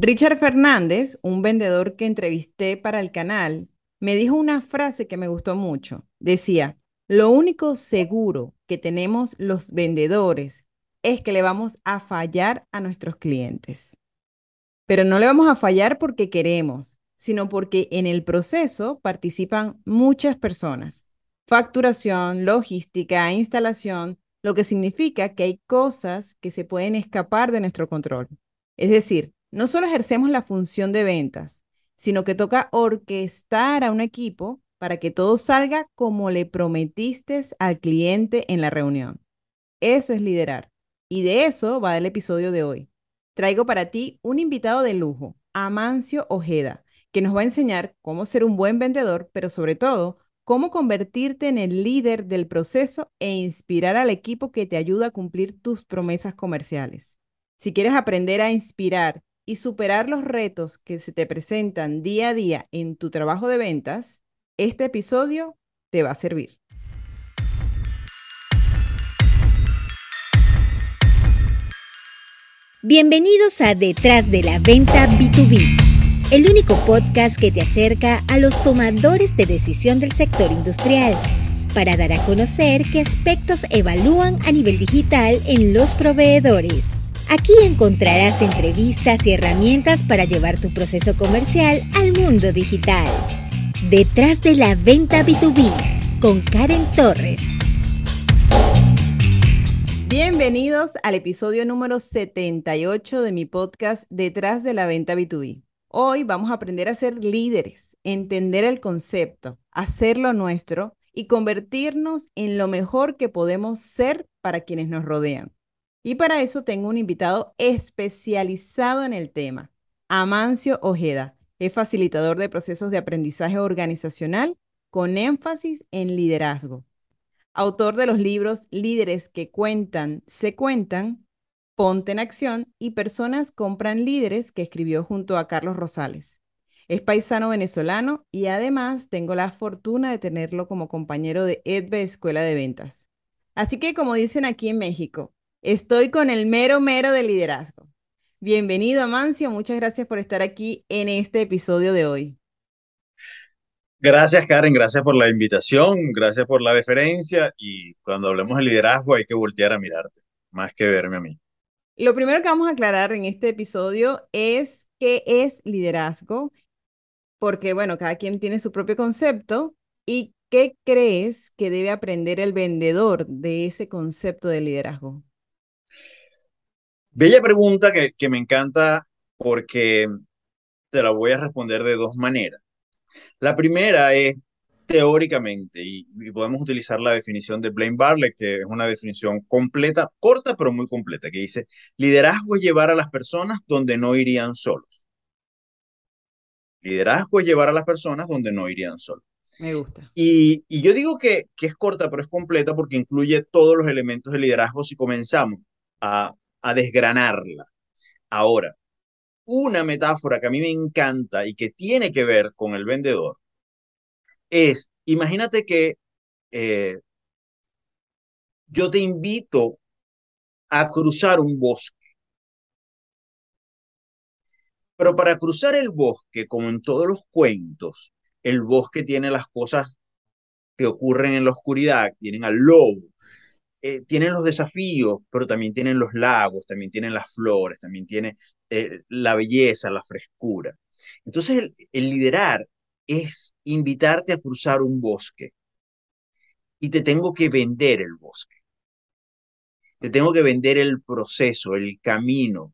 Richard Fernández, un vendedor que entrevisté para el canal, me dijo una frase que me gustó mucho. Decía, lo único seguro que tenemos los vendedores es que le vamos a fallar a nuestros clientes. Pero no le vamos a fallar porque queremos, sino porque en el proceso participan muchas personas. Facturación, logística, instalación, lo que significa que hay cosas que se pueden escapar de nuestro control. Es decir, no solo ejercemos la función de ventas, sino que toca orquestar a un equipo para que todo salga como le prometiste al cliente en la reunión. Eso es liderar. Y de eso va el episodio de hoy. Traigo para ti un invitado de lujo, Amancio Ojeda, que nos va a enseñar cómo ser un buen vendedor, pero sobre todo, cómo convertirte en el líder del proceso e inspirar al equipo que te ayuda a cumplir tus promesas comerciales. Si quieres aprender a inspirar y superar los retos que se te presentan día a día en tu trabajo de ventas, este episodio te va a servir. Bienvenidos a Detrás de la Venta B2B, el único podcast que te acerca a los tomadores de decisión del sector industrial para dar a conocer qué aspectos evalúan a nivel digital en los proveedores. Aquí encontrarás entrevistas y herramientas para llevar tu proceso comercial al mundo digital. Detrás de la venta B2B con Karen Torres. Bienvenidos al episodio número 78 de mi podcast Detrás de la venta B2B. Hoy vamos a aprender a ser líderes, entender el concepto, hacerlo nuestro y convertirnos en lo mejor que podemos ser para quienes nos rodean. Y para eso tengo un invitado especializado en el tema, Amancio Ojeda. Es facilitador de procesos de aprendizaje organizacional con énfasis en liderazgo. Autor de los libros Líderes que cuentan, se cuentan, Ponte en acción y Personas compran líderes que escribió junto a Carlos Rosales. Es paisano venezolano y además tengo la fortuna de tenerlo como compañero de EDBE Escuela de Ventas. Así que como dicen aquí en México, Estoy con el mero mero de liderazgo. Bienvenido, Amancio. Muchas gracias por estar aquí en este episodio de hoy. Gracias, Karen. Gracias por la invitación. Gracias por la deferencia. Y cuando hablemos de liderazgo, hay que voltear a mirarte, más que verme a mí. Lo primero que vamos a aclarar en este episodio es qué es liderazgo, porque, bueno, cada quien tiene su propio concepto. ¿Y qué crees que debe aprender el vendedor de ese concepto de liderazgo? Bella pregunta que, me encanta porque te la voy a responder de dos maneras. La primera es teóricamente, y, podemos utilizar la definición de Blaine Barley, que es una definición completa, corta pero muy completa, que dice, liderazgo es llevar a las personas donde no irían solos. Liderazgo es llevar a las personas donde no irían solos. Me gusta. Y, yo digo que, que es corta pero es completa porque incluye todos los elementos de liderazgo si comenzamos a a desgranarla. Ahora, una metáfora que a mí me encanta y que tiene que ver con el vendedor es, imagínate que eh, yo te invito a cruzar un bosque. Pero para cruzar el bosque, como en todos los cuentos, el bosque tiene las cosas que ocurren en la oscuridad, tienen al lobo, eh, tienen los desafíos, pero también tienen los lagos, también tienen las flores, también tiene eh, la belleza, la frescura. Entonces, el, el liderar es invitarte a cruzar un bosque y te tengo que vender el bosque. Te tengo que vender el proceso, el camino,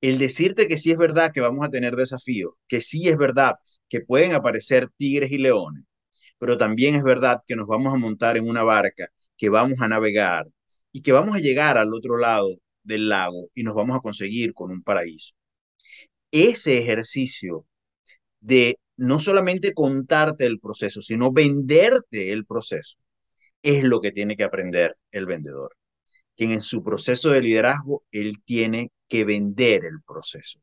el decirte que sí es verdad que vamos a tener desafíos, que sí es verdad que pueden aparecer tigres y leones, pero también es verdad que nos vamos a montar en una barca que vamos a navegar y que vamos a llegar al otro lado del lago y nos vamos a conseguir con un paraíso. Ese ejercicio de no solamente contarte el proceso, sino venderte el proceso, es lo que tiene que aprender el vendedor. Quien en su proceso de liderazgo, él tiene que vender el proceso.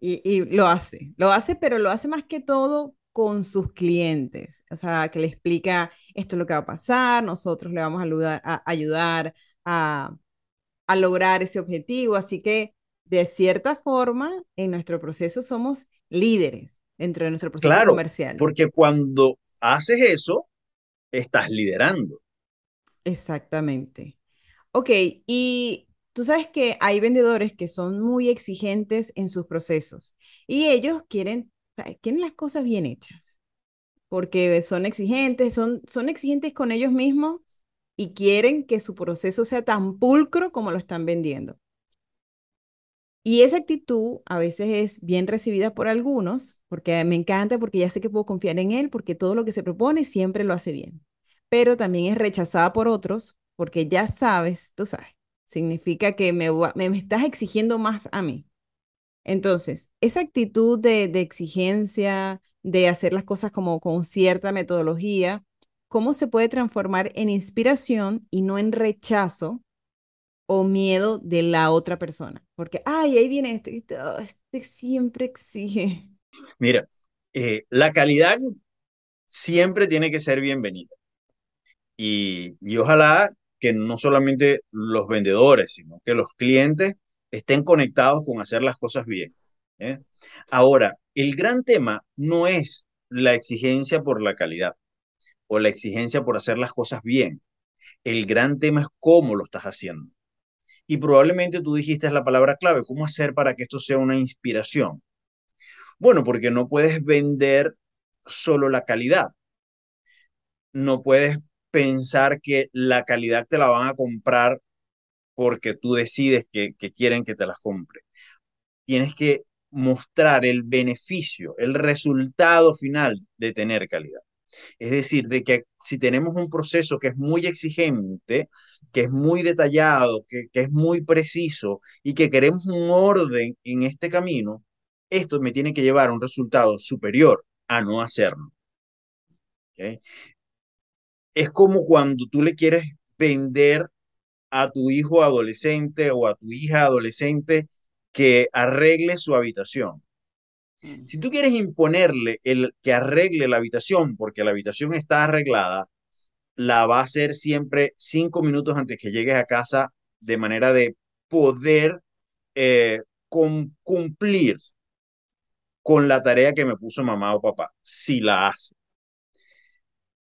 Y, y, lo hace, lo hace, pero lo hace más que todo con sus clientes, o sea, que le explica esto es lo que va a pasar, nosotros le vamos a ayudar a, ayudar a, a lograr ese objetivo, así que de cierta forma, en nuestro proceso somos líderes dentro de nuestro proceso Claro, comercial. porque cuando haces eso, estás liderando. Exactamente. Ok, y tú sabes que hay vendedores que son muy exigentes en sus procesos y ellos quieren, quieren las cosas bien hechas porque son exigentes, son, son exigentes con ellos mismos y quieren que su proceso sea tan pulcro como lo están vendiendo. Y esa actitud a veces es bien recibida por algunos, porque me encanta, porque ya sé que puedo confiar en él, porque todo lo que se propone siempre lo hace bien. Pero también es rechazada por otros, porque ya sabes, tú sabes, significa que me, me, estás exigiendo más a mí. Entonces, esa actitud de, de exigencia, de hacer las cosas como con cierta metodología, ¿cómo se puede transformar en inspiración y no en rechazo o miedo de la otra persona. Porque, ay, ahí viene este, este siempre exige. Mira, eh, la calidad siempre tiene que ser bienvenida. Y, y ojalá que no solamente los vendedores, sino que los clientes estén conectados con hacer las cosas bien. ¿eh? Ahora, el gran tema no es la exigencia por la calidad o la exigencia por hacer las cosas bien. El gran tema es cómo lo estás haciendo. Y probablemente tú dijiste la palabra clave, ¿cómo hacer para que esto sea una inspiración? Bueno, porque no puedes vender solo la calidad. No puedes pensar que la calidad te la van a comprar porque tú decides que, quieren que te las compre. Tienes que mostrar el beneficio, el resultado final de tener calidad. Es decir, de que si tenemos un proceso que es muy exigente, que es muy detallado, que, es muy preciso y que queremos un orden en este camino, esto me tiene que llevar a un resultado superior a no hacerlo. Es como cuando tú le quieres vender a tu hijo adolescente o a tu hija adolescente que arregle su habitación. Mm. Si tú quieres imponerle el que arregle la habitación porque la habitación está arreglada, la va a hacer siempre cinco minutos antes que llegues a casa de manera de poder eh, cumplir con la tarea que me puso mamá o papá, si la hace.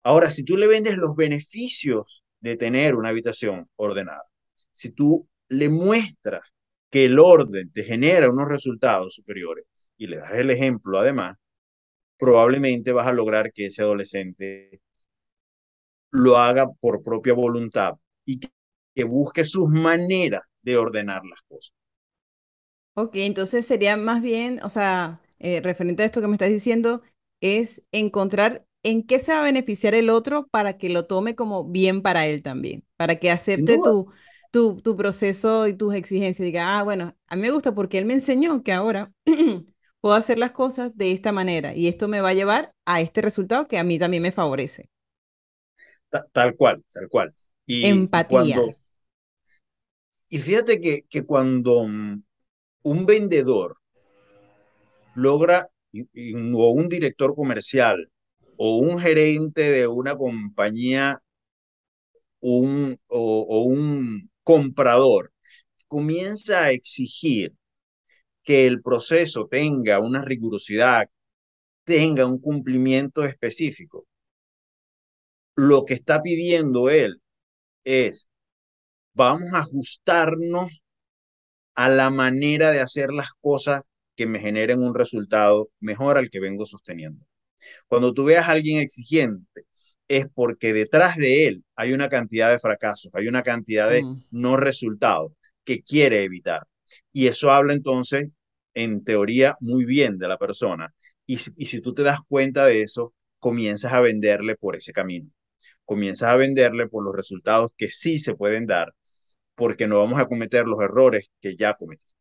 Ahora, si tú le vendes los beneficios de tener una habitación ordenada, si tú le muestras que el orden te genera unos resultados superiores, y le das el ejemplo además, probablemente vas a lograr que ese adolescente lo haga por propia voluntad y que, busque sus maneras de ordenar las cosas. Ok, entonces sería más bien, o sea, eh, referente a esto que me estás diciendo, es encontrar en qué se va a beneficiar el otro para que lo tome como bien para él también, para que acepte tu, tu, tu, proceso y tus exigencias. Diga, ah, bueno, a mí me gusta porque él me enseñó que ahora puedo hacer las cosas de esta manera y esto me va a llevar a este resultado que a mí también me favorece. Tal cual, tal cual. Y, Empatía. Y, fíjate que, que cuando mm, un vendedor logra, o un director comercial, o un gerente de una compañía, un, o un comprador, comienza a exigir que el proceso tenga una rigurosidad, tenga un cumplimiento específico. Lo que está pidiendo él es, vamos a ajustarnos a la manera de hacer las cosas que me generen un resultado mejor al que vengo sosteniendo. Cuando tú veas a alguien exigente, es porque detrás de él hay una cantidad de fracasos, hay una cantidad de mm. no resultados que quiere evitar. Y eso habla entonces en teoría muy bien de la persona. Y, si tú te das cuenta de eso, comienzas a venderle por ese camino. Comienzas a venderle por los resultados que sí se pueden dar, porque no vamos a cometer los errores que ya cometiste.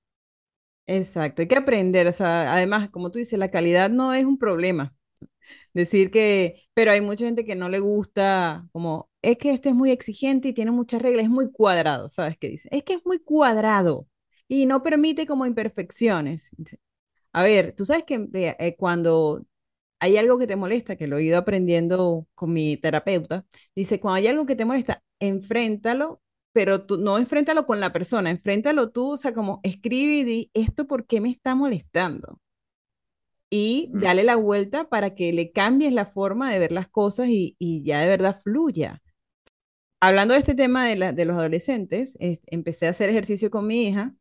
Exacto, hay que aprender. O sea, además, como tú dices, la calidad no es un problema. Decir que, pero hay mucha gente que no le gusta, como, es que este es muy exigente y tiene muchas reglas, es muy cuadrado, ¿sabes qué dice? Es que es muy cuadrado y no permite como imperfecciones. A ver, tú sabes que eh, cuando hay algo que te molesta, que lo he ido aprendiendo con mi terapeuta, dice, cuando hay algo que te molesta, enfréntalo, pero tú no enfréntalo con la persona, enfréntalo tú, o sea, como escribe y di, ¿esto por qué me está molestando? Y dale la vuelta para que le cambies la forma de ver las cosas y, ya de verdad fluya. Hablando de este tema de, de los adolescentes, empecé a hacer ejercicio con mi hija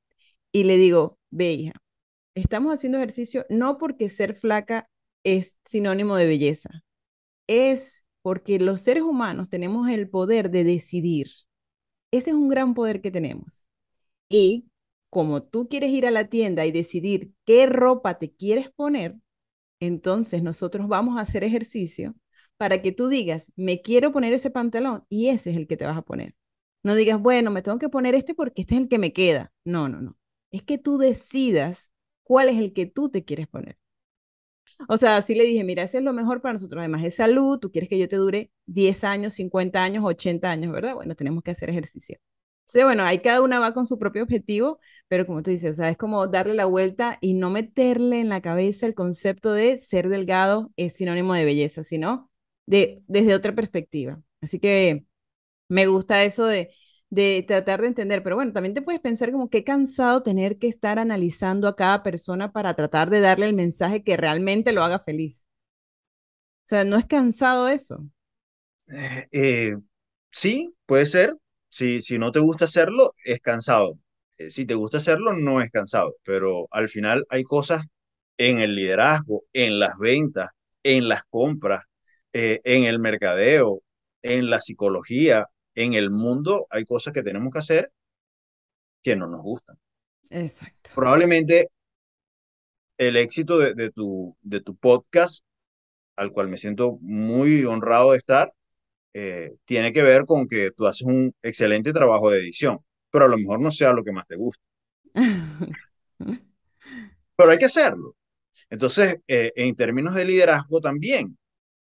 y le digo, ve hija, estamos haciendo ejercicio no porque ser flaca es sinónimo de belleza, es porque los seres humanos tenemos el poder de decidir. Ese es un gran poder que tenemos. Y como tú quieres ir a la tienda y decidir qué ropa te quieres poner, entonces nosotros vamos a hacer ejercicio para que tú digas, me quiero poner ese pantalón y ese es el que te vas a poner. No digas, bueno, me tengo que poner este porque este es el que me queda. No, no, no. Es que tú decidas cuál es el que tú te quieres poner. O sea, así le dije, mira, ese es lo mejor para nosotros. Además es salud, tú quieres que yo te dure 10 años, 50 años, 80 años, ¿verdad? Bueno, tenemos que hacer ejercicio. Sí, bueno, ahí cada una va con su propio objetivo, pero como tú dices, o sea, es como darle la vuelta y no meterle en la cabeza el concepto de ser delgado es sinónimo de belleza, sino de, desde otra perspectiva. Así que me gusta eso de, de tratar de entender, pero bueno, también te puedes pensar como qué cansado tener que estar analizando a cada persona para tratar de darle el mensaje que realmente lo haga feliz. O sea, ¿no es cansado eso? Eh, eh, sí, puede ser. Si, si no te gusta hacerlo, es cansado. Eh, si te gusta hacerlo, no es cansado. Pero al final hay cosas en el liderazgo, en las ventas, en las compras, en el mercadeo, en la psicología, en el mundo hay cosas que tenemos que hacer que no nos gustan. Exacto. Probablemente el éxito de, tu, de tu podcast, al cual me siento muy honrado de estar, eh, tiene que ver con que tú haces un excelente trabajo de edición, pero a lo mejor no sea lo que más te gusta. pero hay que hacerlo. Entonces, eh, en términos de liderazgo también,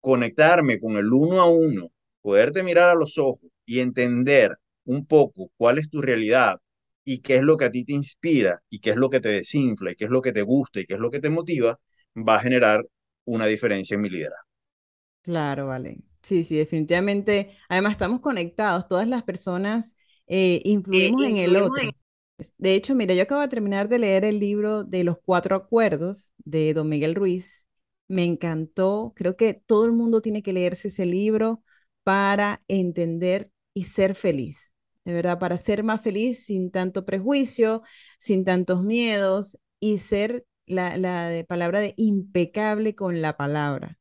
conectarme con el uno a uno, poderte mirar a los ojos y entender un poco cuál es tu realidad y qué es lo que a ti te inspira y qué es lo que te desinfla y qué es lo que te gusta y qué es lo que te motiva, va a generar una diferencia en mi liderazgo. Claro, vale. Sí, sí, definitivamente. Además, estamos conectados. Todas las personas eh, influimos en el otro. De hecho, mira, yo acabo de terminar de leer el libro de los cuatro acuerdos de Don Miguel Ruiz. Me encantó. Creo que todo el mundo tiene que leerse ese libro para entender y ser feliz, de verdad, para ser más feliz sin tanto prejuicio, sin tantos miedos y ser la, la palabra de impecable con la palabra.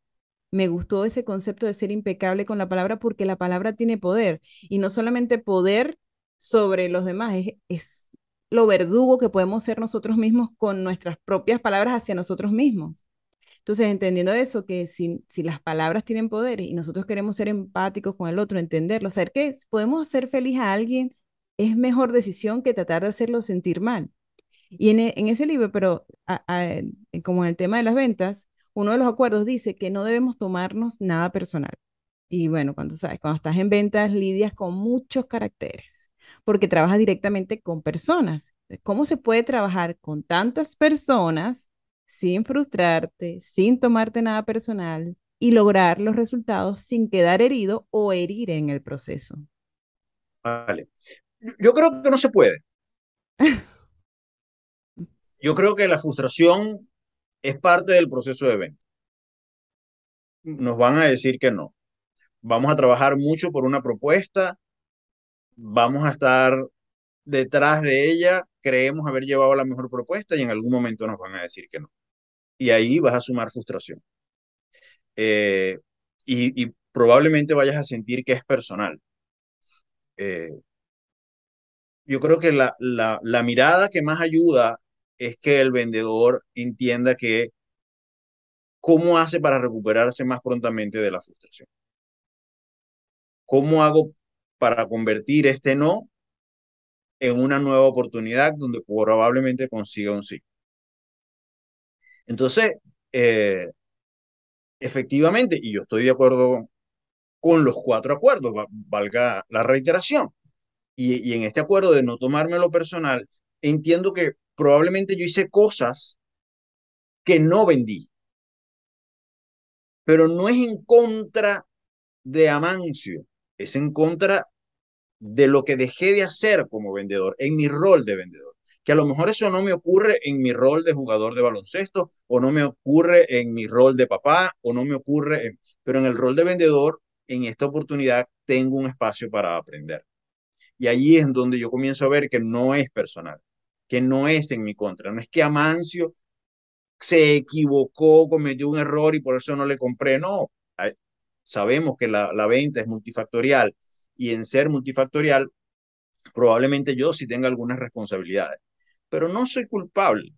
Me gustó ese concepto de ser impecable con la palabra porque la palabra tiene poder y no solamente poder sobre los demás, es, es lo verdugo que podemos ser nosotros mismos con nuestras propias palabras hacia nosotros mismos. Entonces, entendiendo eso, que si, si las palabras tienen poder y nosotros queremos ser empáticos con el otro, entenderlo, saber que podemos hacer feliz a alguien es mejor decisión que tratar de hacerlo sentir mal. Y en, e, en ese libro, pero como en el tema de las ventas, uno de los acuerdos dice que no debemos tomarnos nada personal. Y bueno, cuando sabes, cuando estás en ventas lidias con muchos caracteres, porque trabajas directamente con personas. ¿Cómo se puede trabajar con tantas personas sin frustrarte, sin tomarte nada personal y lograr los resultados sin quedar herido o herir en el proceso. Vale. Yo creo que no se puede. Yo creo que la frustración es parte del proceso de venta. Nos van a decir que no. Vamos a trabajar mucho por una propuesta, vamos a estar detrás de ella, creemos haber llevado la mejor propuesta y en algún momento nos van a decir que no y ahí vas a sumar frustración. Eh, y, probablemente vayas a sentir que es personal. Eh, yo creo que la, la, la mirada que más ayuda es que el vendedor entienda que cómo hace para recuperarse más prontamente de la frustración. ¿Cómo hago para convertir este no en una nueva oportunidad donde probablemente consiga un sí? Entonces, eh, efectivamente, y yo estoy de acuerdo con los cuatro acuerdos, valga la reiteración, y, y en este acuerdo de no tomarme lo personal, entiendo que probablemente yo hice cosas que no vendí, pero no es en contra de Amancio, es en contra de lo que dejé de hacer como vendedor, en mi rol de vendedor. Que a lo mejor eso no me ocurre en mi rol de jugador de baloncesto, o no me ocurre en mi rol de papá, o no me ocurre, en, pero en el rol de vendedor, en esta oportunidad tengo un espacio para aprender. Y allí es donde yo comienzo a ver que no es personal, que no es en mi contra, no es que Amancio se equivocó, cometió un error y por eso no le compré, no. Sabemos que la, la venta es multifactorial y en ser multifactorial, probablemente yo sí tenga algunas responsabilidades, pero no soy culpable.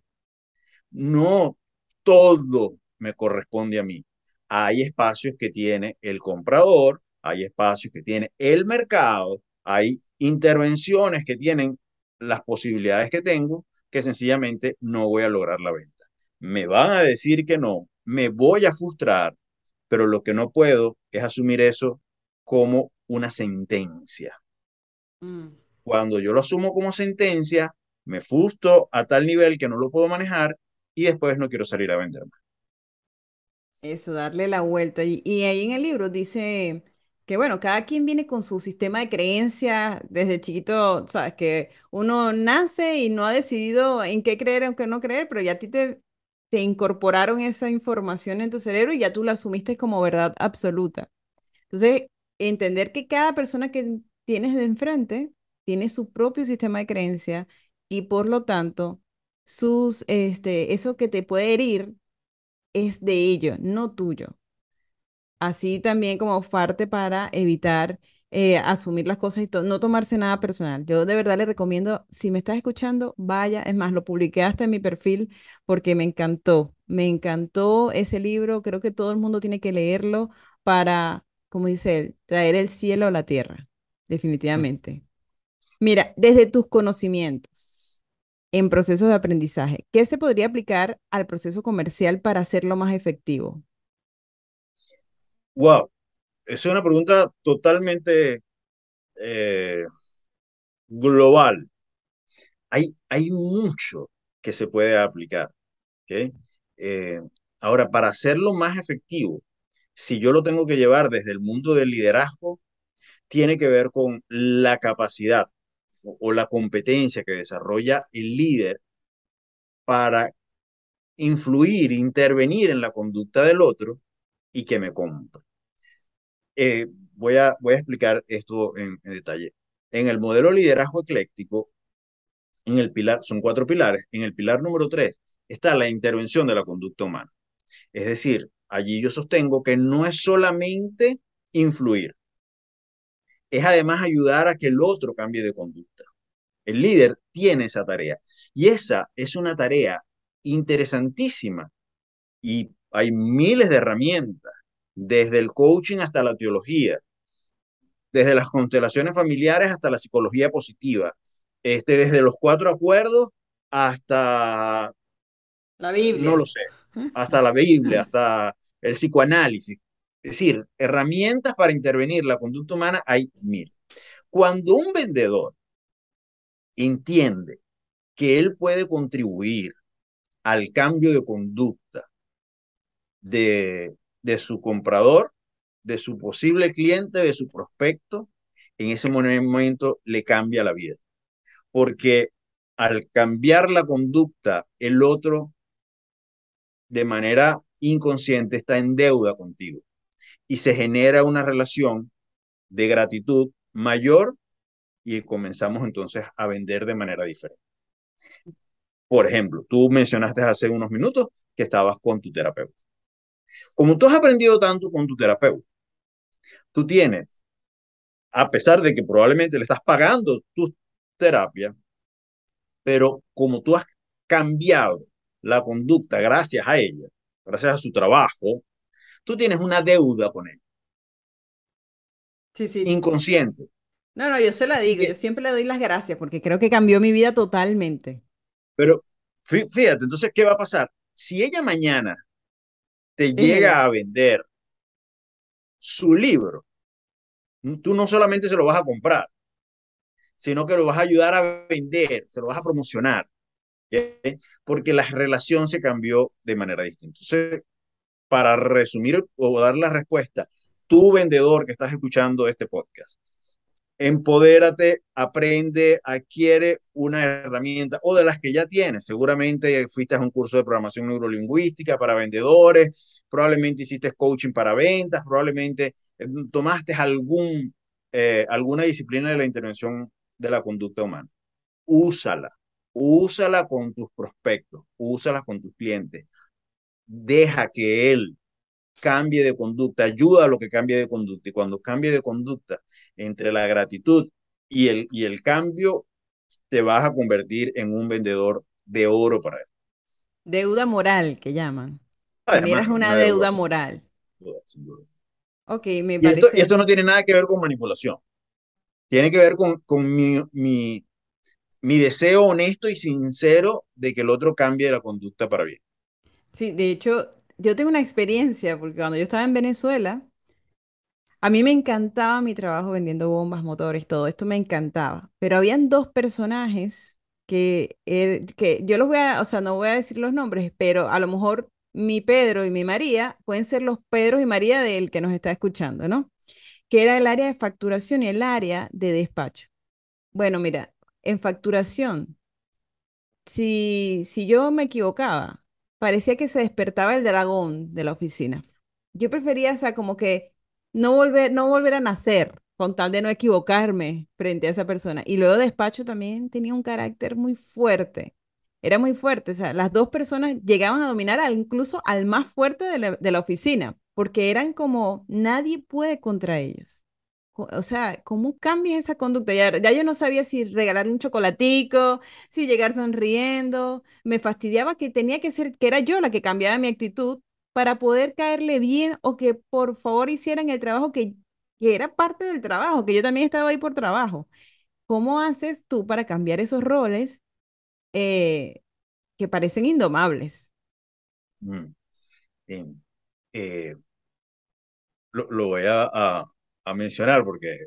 No todo me corresponde a mí. Hay espacios que tiene el comprador, hay espacios que tiene el mercado, hay intervenciones que tienen las posibilidades que tengo que sencillamente no voy a lograr la venta. Me van a decir que no, me voy a frustrar, pero lo que no puedo es asumir eso como una sentencia. Mm. Cuando yo lo asumo como sentencia, me frustro a tal nivel que no lo puedo manejar y después no quiero salir a vender más. Eso, darle la vuelta. Y, y ahí en el libro dice que bueno, cada quien viene con su sistema de creencias desde chiquito, sabes que uno nace y no ha decidido en qué creer o en qué no creer, pero ya a ti te, te incorporaron esa información en tu cerebro y ya tú la asumiste como verdad absoluta. Entonces, entender que cada persona que tienes de enfrente tiene su propio sistema de creencia y por lo tanto, sus, este, eso que te puede herir es de ellos, no tuyo así también como parte para evitar eh, asumir las cosas y no tomarse nada personal. Yo de verdad le recomiendo, si me estás escuchando, vaya, es más, lo publiqué hasta en mi perfil porque me encantó, me encantó ese libro, creo que todo el mundo tiene que leerlo para, como dice él, traer el cielo a la tierra, definitivamente. Mira, desde tus conocimientos en procesos de aprendizaje, ¿qué se podría aplicar al proceso comercial para hacerlo más efectivo? Wow, es una pregunta totalmente eh, global. Hay, hay mucho que se puede aplicar. Eh, ahora, para hacerlo más efectivo, si yo lo tengo que llevar desde el mundo del liderazgo, tiene que ver con la capacidad o la competencia que desarrolla el líder para influir, intervenir en la conducta del otro y que me compre. Eh, voy, a, voy a explicar esto en, detalle. En el modelo liderazgo ecléctico, en el pilar, son cuatro pilares. En el pilar número tres está la intervención de la conducta humana. Es decir, allí yo sostengo que no es solamente influir, es además ayudar a que el otro cambie de conducta. El líder tiene esa tarea y esa es una tarea interesantísima y hay miles de herramientas, desde el coaching hasta la teología, desde las constelaciones familiares hasta la psicología positiva, este, desde los cuatro acuerdos hasta... La Biblia. No lo sé, hasta la Biblia, hasta el psicoanálisis. Es decir, herramientas para intervenir la conducta humana hay mil. Cuando un vendedor entiende que él puede contribuir al cambio de conducta de, de su comprador, de su posible cliente, de su prospecto, en ese momento le cambia la vida. Porque al cambiar la conducta, el otro de manera inconsciente está en deuda contigo y se genera una relación de gratitud mayor y comenzamos entonces a vender de manera diferente. Por ejemplo, tú mencionaste hace unos minutos que estabas con tu terapeuta. Como tú has aprendido tanto con tu terapeuta, tú tienes, a pesar de que probablemente le estás pagando tu terapia, pero como tú has cambiado la conducta gracias a ella, gracias a su trabajo, tú tienes una deuda con él. Sí, sí. Inconsciente. No, no, yo se la digo, yo siempre le doy las gracias porque creo que cambió mi vida totalmente. Pero fíjate, entonces, ¿qué va a pasar? Si ella mañana te llega a vender su libro, tú no solamente se lo vas a comprar, sino que lo vas a ayudar a vender, se lo vas a promocionar, porque la relación se cambió de manera distinta. Entonces, para resumir o dar la respuesta, tú vendedor que estás escuchando este podcast, empodérate, aprende, adquiere una herramienta o de las que ya tienes. Seguramente fuiste a un curso de programación neurolingüística para vendedores, probablemente hiciste coaching para ventas, probablemente eh, tomaste algún, eh, alguna disciplina de la intervención de la conducta humana. Úsala, úsala con tus prospectos, úsala con tus clientes. Deja que él cambie de conducta, ayuda a lo que cambie de conducta. Y cuando cambie de conducta entre la gratitud y el, y el cambio, te vas a convertir en un vendedor de oro para él. Deuda moral, que llaman. Además, una, una, deuda, moral. Sin duda. Ok, me y parece. Esto, y esto no tiene nada que ver con manipulación. Tiene que ver con, con mi, mi, mi deseo honesto y sincero de que el otro cambie la conducta para bien. Sí, de hecho, yo tengo una experiencia, porque cuando yo estaba en Venezuela, a mí me encantaba mi trabajo vendiendo bombas, motores, todo esto me encantaba, pero habían dos personajes que, er- que yo los voy a, o sea, no voy a decir los nombres, pero a lo mejor mi Pedro y mi María pueden ser los Pedros y María del que nos está escuchando, ¿no? Que era el área de facturación y el área de despacho. Bueno, mira, en facturación, si, si yo me equivocaba, parecía que se despertaba el dragón de la oficina. Yo prefería, o sea, como que no volver, no volver a nacer con tal de no equivocarme frente a esa persona. Y luego despacho también tenía un carácter muy fuerte. Era muy fuerte, o sea, las dos personas llegaban a dominar al, incluso al más fuerte de la, de la oficina, porque eran como nadie puede contra ellos. O sea, ¿cómo cambia esa conducta? Ya, ya yo no sabía si regalar un chocolatico, si llegar sonriendo. Me fastidiaba que tenía que ser, que era yo la que cambiaba mi actitud para poder caerle bien o que por favor hicieran el trabajo que, que era parte del trabajo, que yo también estaba ahí por trabajo. ¿Cómo haces tú para cambiar esos roles eh, que parecen indomables? Mm. Eh, lo, lo voy a, a mencionar porque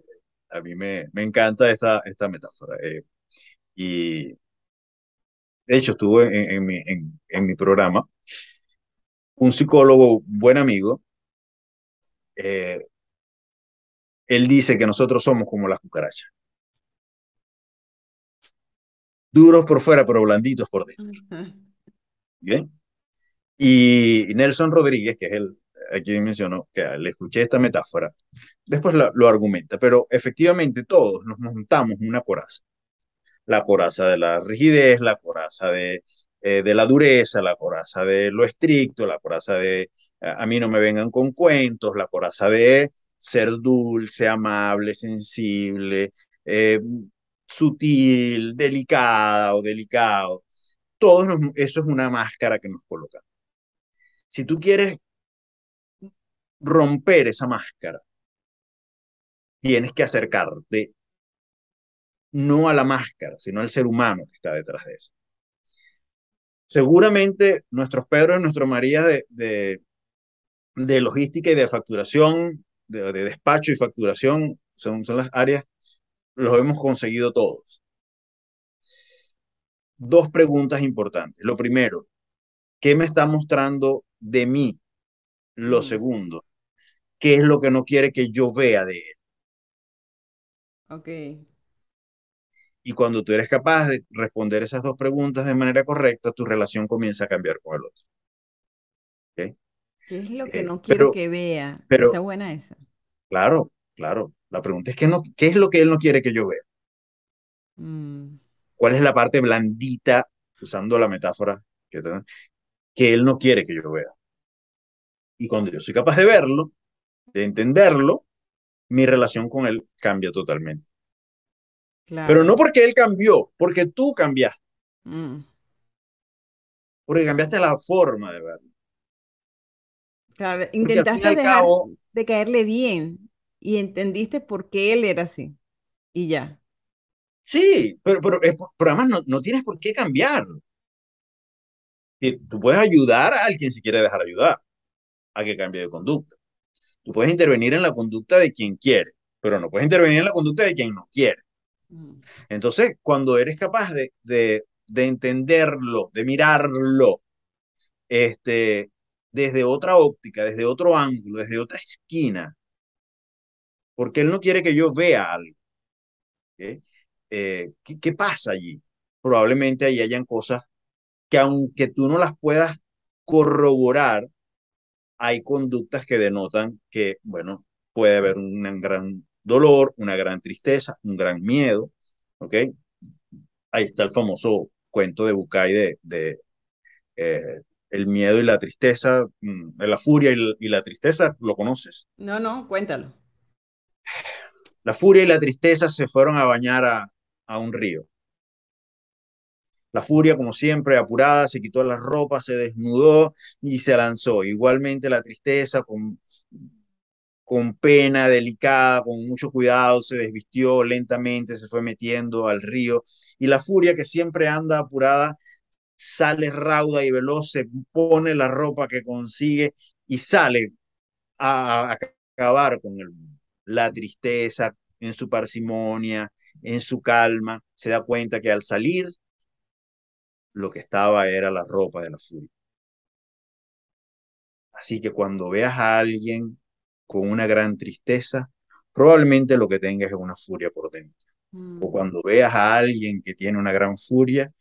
a mí me, me encanta esta, esta metáfora. Eh, y de hecho, estuve en, en mi, en, en mi programa un psicólogo, buen amigo, eh, él dice que nosotros somos como las cucarachas. Duros por fuera, pero blanditos por dentro. ¿Bien? Y Nelson Rodríguez, que es el a quien mencionó, que le escuché esta metáfora, después lo argumenta, pero efectivamente todos nos montamos una coraza. La coraza de la rigidez, la coraza de, eh, de la dureza, la coraza de lo estricto, la coraza de a mí no me vengan con cuentos, la coraza de ser dulce, amable, sensible, eh, sutil, delicada o delicado. Todos nos- eso es una máscara que nos colocan. Si tú quieres romper esa máscara, tienes que acercarte no a la máscara, sino al ser humano que está detrás de eso. Seguramente nuestros Pedro y nuestro María de, de, de logística y de facturación, de, de despacho y facturación, son, son las áreas, los hemos conseguido todos. Dos preguntas importantes. Lo primero, ¿qué me está mostrando de mí? Lo Mm, segundo, ¿qué es lo que no quiere que yo vea de él? ok. Y cuando tú eres capaz de responder esas dos preguntas de manera correcta, tu relación comienza a cambiar con el otro. ¿ok? ¿Qué es lo que Eh, no quiero pero, que vea? Está buena esa. claro, claro. La pregunta es ¿qué, no, ¿qué es lo que él no quiere que yo vea? Mm, ¿Cuál es la parte blandita, usando la metáfora que, que él no quiere que yo vea? Y cuando yo soy capaz de verlo, de entenderlo, mi relación con él cambia totalmente. Pero claro. no porque él cambió, porque tú cambiaste, Mm, porque cambiaste la forma de verlo. claro. Porque Intentaste dejar cabo, de caerle bien y entendiste por qué él era así. Y ya. Sí, pero, pero, pero además no, no tienes por qué cambiarlo. Y Tú puedes ayudar a alguien si quiere dejar ayudar a que cambie de conducta. Tú puedes intervenir en la conducta de quien quiere, pero no puedes intervenir en la conducta de quien no quiere. Mm, Entonces, cuando eres capaz de, de, de entenderlo, de mirarlo, este, desde otra óptica, desde otro ángulo, desde otra esquina, porque él no quiere que yo vea algo. Eh, ¿qué, ¿Qué pasa allí? Probablemente ahí hayan cosas que aunque tú no las puedas corroborar, hay conductas que denotan que, bueno, puede haber un gran dolor, una gran tristeza, un gran miedo, ¿ok? Ahí está el famoso cuento de Bucay de, de eh, el miedo y la tristeza, mm, la furia y la, tristeza, ¿lo conoces? No, no, cuéntalo. La furia y la tristeza se fueron a bañar a, a un río. La furia, como siempre, apurada, se quitó las ropas, se desnudó y se lanzó. Igualmente la tristeza, con, con pena, delicada, con mucho cuidado, se desvistió lentamente, se fue metiendo al río. Y la furia, que siempre anda apurada, sale rauda y veloz, se pone la ropa que consigue y sale a, acabar con el, la tristeza en su parsimonia, en su calma. Se da cuenta que al salir lo que estaba era la ropa de la furia. Así que cuando veas a alguien con una gran tristeza, probablemente lo que tengas es una furia por dentro. O mm. cuando veas a alguien que tiene una gran furia,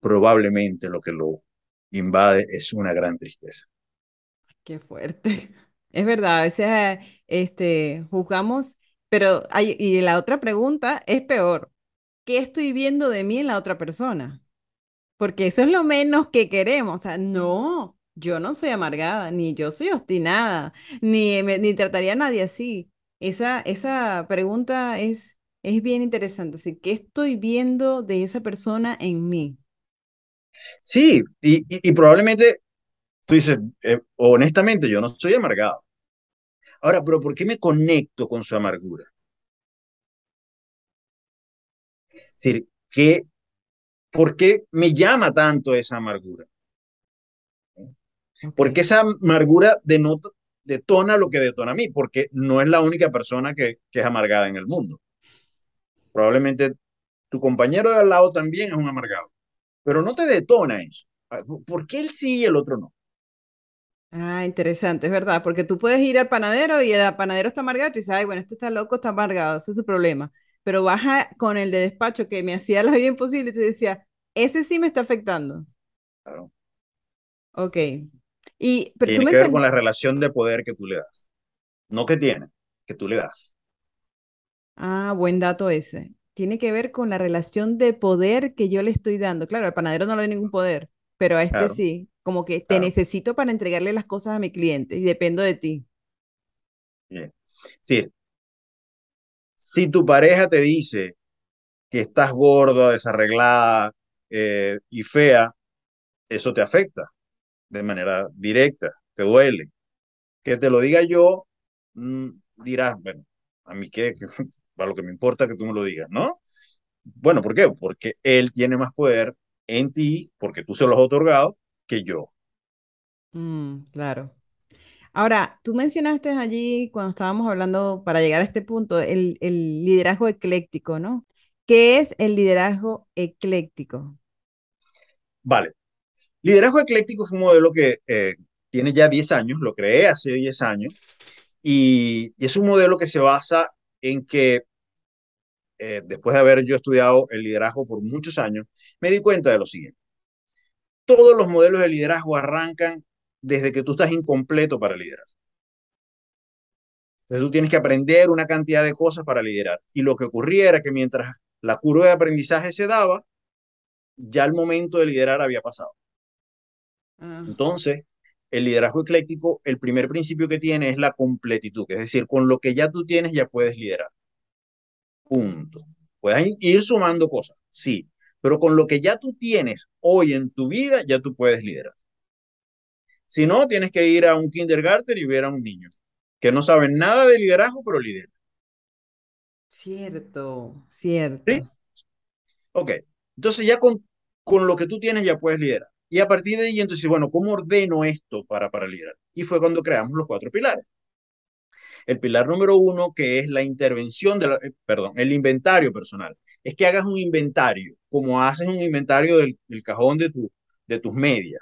probablemente lo que lo invade es una gran tristeza. Qué fuerte. Es verdad, a veces este, juzgamos, pero hay, y la otra pregunta es peor. ¿Qué estoy viendo de mí en la otra persona? Porque eso es lo menos que queremos. O sea, no, yo no soy amargada, ni yo soy obstinada, ni, ni trataría a nadie así. Esa, esa pregunta es, es bien interesante. Así, ¿qué estoy viendo de esa persona en mí? Sí, y, probablemente tú dices, eh, honestamente, yo no soy amargado. Ahora, pero ¿por qué me conecto con su amargura? Es decir, que ¿Por qué me llama tanto esa amargura? Porque esa amargura denota, detona lo que detona a mí, porque no es la única persona que, que es amargada en el mundo. Probablemente tu compañero de al lado también es un amargado, pero no te detona eso. Ah, ¿Por qué él sí y el otro no? Ah, interesante, es verdad, porque tú puedes ir al panadero y el panadero está amargado y dices, ay, bueno, este está loco, está amargado, ese es su problema pero baja con el de despacho que me hacía la vida imposible y tú decías, ese sí me está afectando. Claro. Ok. Y, pero tiene que ver con la relación de poder que tú le das. No que tiene, que tú le das. Ah, buen dato ese. Tiene que ver con la relación de poder que yo le estoy dando. Claro, al panadero no le doy ningún poder, pero a este sí. Como que te necesito para entregarle las cosas a mi cliente y dependo de ti. Bien. Sí, si tu pareja te dice que estás gorda, desarreglada eh, y fea, eso te afecta de manera directa, te duele. Que te lo diga yo, mm, dirás, bueno, a mí qué, para lo que me importa que tú me lo digas, ¿no? Bueno, ¿por qué? Porque él tiene más poder en ti, porque tú se lo has otorgado, que yo. Mm, claro. Ahora, tú mencionaste allí cuando estábamos hablando para llegar a este punto, el, liderazgo ecléctico, ¿no? ¿Qué es el liderazgo ecléctico? Vale. Liderazgo ecléctico es un modelo que eh, tiene ya 10 años, lo creé hace 10 años, y, es un modelo que se basa en que eh, después de haber yo estudiado el liderazgo por muchos años, me di cuenta de lo siguiente. Todos los modelos de liderazgo arrancan desde que tú estás incompleto para liderar. Entonces tú tienes que aprender una cantidad de cosas para liderar. Y lo que ocurría era que mientras la curva de aprendizaje se daba, ya el momento de liderar había pasado. Ah. Entonces, el liderazgo ecléctico, el primer principio que tiene es la completitud, es decir, con lo que ya tú tienes ya puedes liderar. Punto. Puedes ir sumando cosas, sí, pero con lo que ya tú tienes hoy en tu vida ya tú puedes liderar. Si no, tienes que ir a un kindergarten y ver a un niño que no sabe nada de liderazgo, pero lidera. Cierto, cierto. ¿Sí? Ok, entonces ya con, con lo que tú tienes ya puedes liderar. Y a partir de ahí, entonces, bueno, ¿cómo ordeno esto para, para liderar? Y fue cuando creamos los cuatro pilares. El pilar número uno, que es la intervención, de la, eh, perdón, el inventario personal. Es que hagas un inventario, como haces un inventario del, del cajón de, tu, de tus medias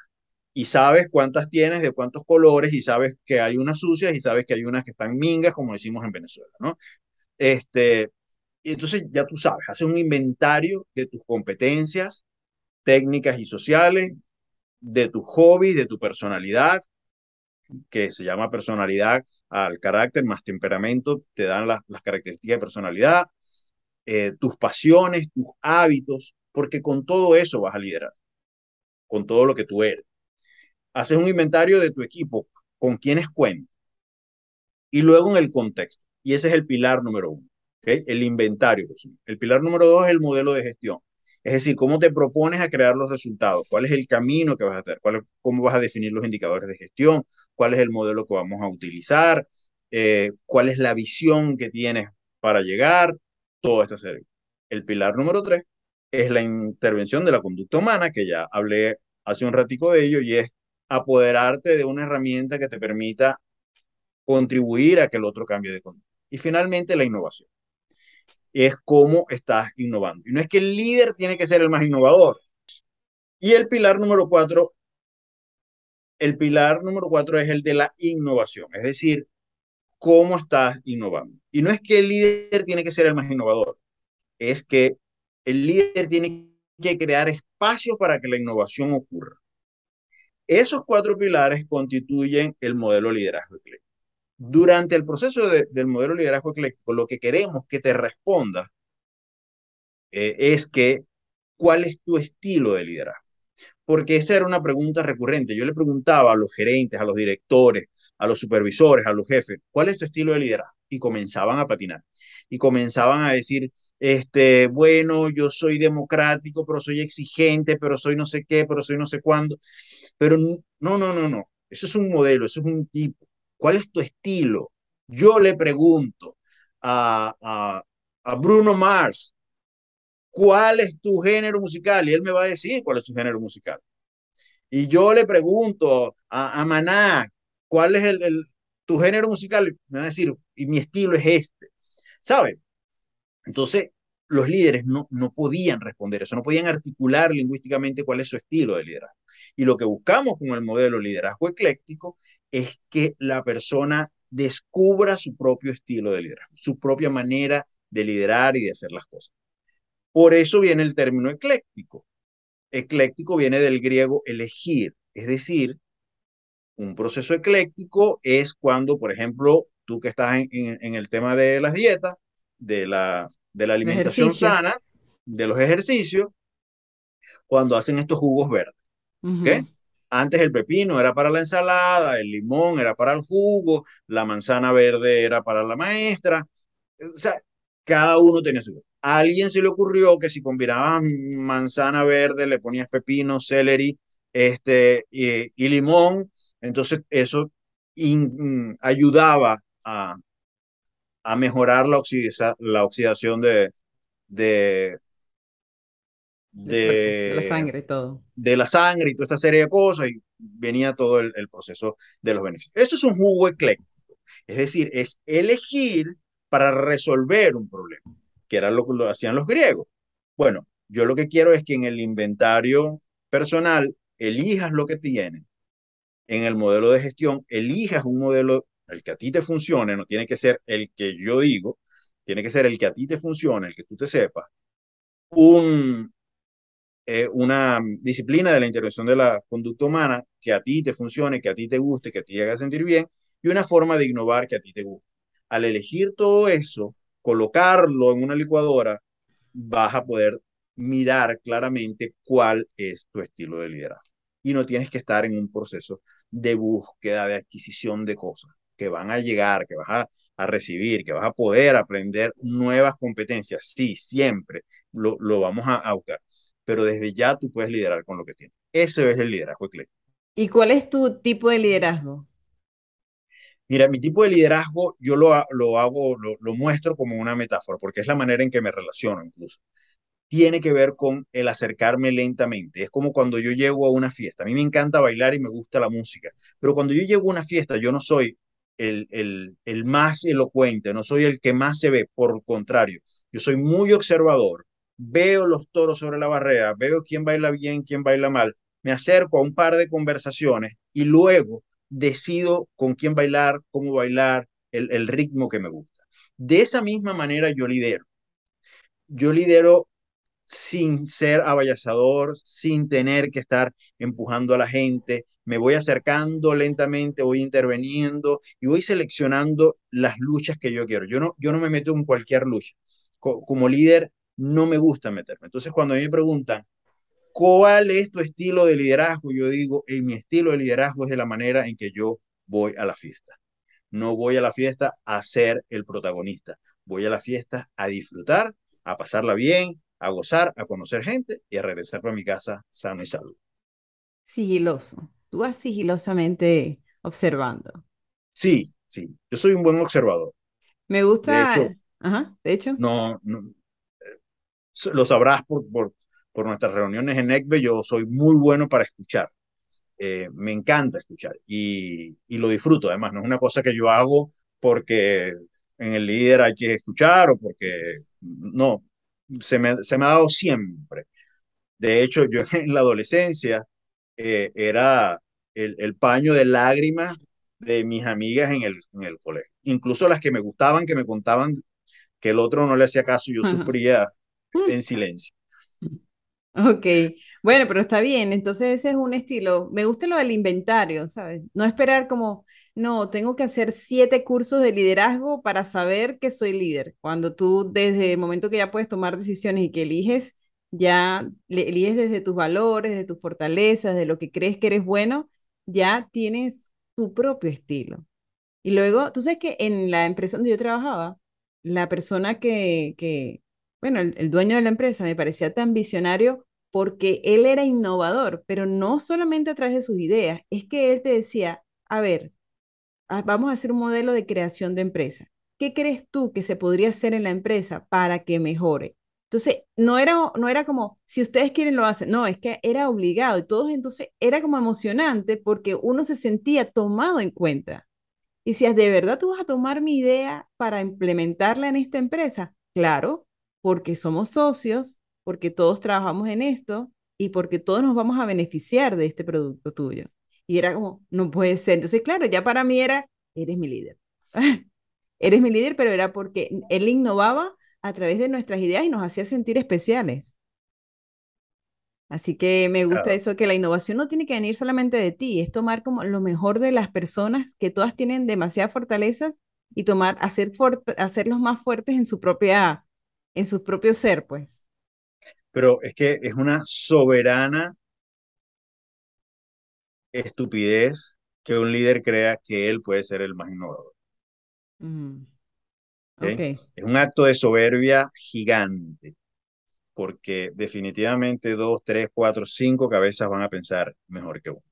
y sabes cuántas tienes, de cuántos colores, y sabes que hay unas sucias y sabes que hay unas que están mingas, como decimos en Venezuela, ¿no? Este, Y entonces ya tú sabes, haces un inventario de tus competencias técnicas y sociales, de tu hobby, de tu personalidad, que se llama personalidad al carácter más temperamento, te dan las, características de personalidad, eh, tus pasiones, tus hábitos, porque con todo eso vas a liderar, con todo lo que tú eres. Haces un inventario de tu equipo, con quienes cuentas, y luego en el contexto. Y ese es el pilar número uno, el inventario. El pilar número dos es el modelo de gestión. Es decir, cómo te propones a crear los resultados, cuál es el camino que vas a hacer, cuál, cómo vas a definir los indicadores de gestión, cuál es el modelo que vamos a utilizar, eh, cuál es la visión que tienes para llegar, todo esto serie. El pilar número tres es la intervención de la conducta humana, que ya hablé hace un ratico de ello, y es apoderarte de una herramienta que te permita contribuir a que el otro cambie de conducta. Y finalmente, la innovación. Es cómo estás innovando. Y no es que el líder tiene que ser el más innovador. Y el pilar número cuatro, el pilar número cuatro es el de la innovación. Es decir, cómo estás innovando. Y no es que el líder tiene que ser el más innovador, es que el líder tiene que crear espacios para que la innovación ocurra. Esos cuatro pilares constituyen el modelo liderazgo ecléctico. Durante el proceso del modelo liderazgo ecléctico, lo que queremos que te responda eh, es que, ¿cuál es tu estilo de liderazgo? Porque esa era una pregunta recurrente. Yo le preguntaba a los gerentes, a los directores, a los supervisores, a los jefes, ¿cuál es tu estilo de liderazgo? Y comenzaban a patinar. Y comenzaban a decir, este, bueno, yo soy democrático, pero soy exigente, pero soy no sé qué, pero soy no sé cuándo. Pero no, no, no, no. Eso es un modelo, eso es un tipo. ¿Cuál es tu estilo? Yo le pregunto a, a, a Bruno Mars, ¿cuál es tu género musical? Y él me va a decir cuál es su género musical. Y yo le pregunto a, a Maná, ¿cuál es el, tu género musical? Me va a decir, y mi estilo es este. ¿Sabe? Entonces, los líderes no, no podían responder eso, no podían articular lingüísticamente cuál es su estilo de liderazgo. Y lo que buscamos con el modelo liderazgo ecléctico es que la persona descubra su propio estilo de liderazgo, su propia manera de liderar y de hacer las cosas. Por eso viene el término ecléctico. Ecléctico viene del griego elegir, es decir, un proceso ecléctico es cuando, por ejemplo, tú que estás en, el tema de las dietas, de la, de la alimentación sana, de los ejercicios, cuando hacen estos jugos verdes. Antes el pepino era para la ensalada, el limón era para el jugo, la manzana verde era para la maestra. O sea, cada uno tenía su a alguien se le ocurrió que si combinabas manzana verde, le ponías pepino, celery este, y, limón, entonces eso mm, ayudaba a, a mejorar la, la oxidación de, de, de, la sangre y todo. De la sangre y toda esta serie de cosas y venía todo el, el proceso de los beneficios. Eso es un jugo ecléctico. Es decir, es elegir para resolver un problema que era lo que lo hacían los griegos. Bueno, yo lo que quiero es que en el inventario personal elijas lo que tienes. En el modelo de gestión, elijas un modelo, el que a ti te funcione, no tiene que ser el que yo digo, tiene que ser el que a ti te funcione, el que tú te sepas. Un, eh, una disciplina de la intervención de la conducta humana que a ti te funcione, que a ti te guste, que a ti te haga sentir bien, y una forma de innovar que a ti te guste. Al elegir todo eso, colocarlo en una licuadora, vas a poder mirar claramente cuál es tu estilo de liderazgo. Y no tienes que estar en un proceso de búsqueda, de adquisición de cosas que van a llegar, que vas a, recibir, que vas a poder aprender nuevas competencias. Sí, siempre lo, vamos a, a, buscar, pero desde ya tú puedes liderar con lo que tienes. Ese es el liderazgo ecléctico. ¿Y cuál es tu tipo de liderazgo? Mira, mi tipo de liderazgo yo lo, lo hago, lo, muestro como una metáfora, porque es la manera en que me relaciono incluso. Tiene que ver con el acercarme lentamente. Es como cuando yo llego a una fiesta. A mí me encanta bailar y me gusta la música, pero cuando yo llego a una fiesta, yo no soy el, el, el más elocuente, no soy el que más se ve, por contrario, yo soy muy observador, veo los toros sobre la barrera, veo quién baila bien, quién baila mal, me acerco a un par de conversaciones y luego decido con quién bailar, cómo bailar, el, ritmo que me gusta. De esa misma manera yo lidero. yo lidero sin ser abayazador, sin tener que estar empujando a la gente. Me voy acercando lentamente, voy interviniendo y voy seleccionando las luchas que yo quiero. Yo no, yo no me meto en cualquier lucha. como líder, no me gusta meterme. Entonces, cuando me preguntan, ¿cuál es tu estilo de liderazgo? Yo digo, en mi estilo de liderazgo es de la manera en que yo voy a la fiesta. No voy a la fiesta a ser el protagonista. Voy a la fiesta a disfrutar, a pasarla bien, a gozar, a conocer gente y a regresar para mi casa sano y salvo. Sigiloso. Tú vas sigilosamente observando. Sí, sí. Yo soy un buen observador. Me gusta. De hecho, Ajá, de hecho. No, no eh, lo sabrás por, por, por nuestras reuniones en ECBE, yo soy muy bueno para escuchar. Eh, me encanta escuchar y, y, lo disfruto además, no es una cosa que yo hago porque en el líder hay que escuchar o porque no, se me, se me ha dado siempre. De hecho, yo en la adolescencia eh, era el, el, paño de lágrimas de mis amigas en el, en el colegio. Incluso las que me gustaban, que me contaban que el otro no le hacía caso, yo sufría en silencio. Ok, bueno, pero está bien, entonces ese es un estilo. Me gusta lo del inventario, ¿sabes? No esperar como, no, tengo que hacer siete cursos de liderazgo para saber que soy líder. Cuando tú desde el momento que ya puedes tomar decisiones y que eliges, ya eliges desde tus valores, de tus fortalezas, de lo que crees que eres bueno, ya tienes tu propio estilo. Y luego, tú sabes que en la empresa donde yo trabajaba, la persona que, que bueno, el, el dueño de la empresa me parecía tan visionario porque él era innovador, pero no solamente a través de sus ideas, es que él te decía, a ver, vamos a hacer un modelo de creación de empresa. ¿Qué crees tú que se podría hacer en la empresa para que mejore? Entonces, no era, no era como, si ustedes quieren lo hacen, no, es que era obligado y todos entonces era como emocionante porque uno se sentía tomado en cuenta. Y si ¿de verdad tú vas a tomar mi idea para implementarla en esta empresa? Claro, porque somos socios, porque todos trabajamos en esto y porque todos nos vamos a beneficiar de este producto tuyo. Y era como, no puede ser. Entonces, claro, ya para mí era, eres mi líder. eres mi líder, pero era porque él innovaba a través de nuestras ideas y nos hacía sentir especiales. Así que me gusta eso, que la innovación no tiene que venir solamente de ti, es tomar como lo mejor de las personas que todas tienen demasiadas fortalezas y tomar, hacer hacerlos más fuertes en su propia en su propio ser, pues. Pero es que es una soberana estupidez que un líder crea que él puede ser el más innovador. Es un acto de soberbia gigante, porque definitivamente dos, tres, cuatro, cinco cabezas van a pensar mejor que uno.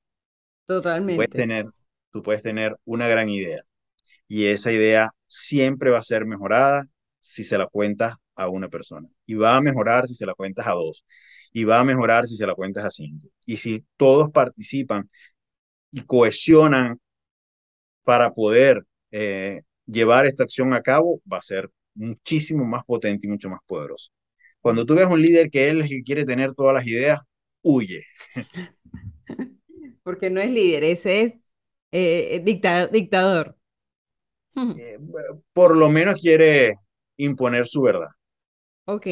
Totalmente. puedes tener, tú puedes tener una gran idea y esa idea siempre va a ser mejorada si se la cuentas a una persona. Y va a mejorar si se la cuentas a dos. Y va a mejorar si se la cuentas a cinco. Y si todos participan y cohesionan para poder eh, llevar esta acción a cabo, va a ser muchísimo más potente y mucho más poderoso. Cuando tú ves un líder que él quiere tener todas las ideas, huye. Porque no es líder, ese es eh, dictador. Eh, por lo menos quiere imponer su verdad. Ok.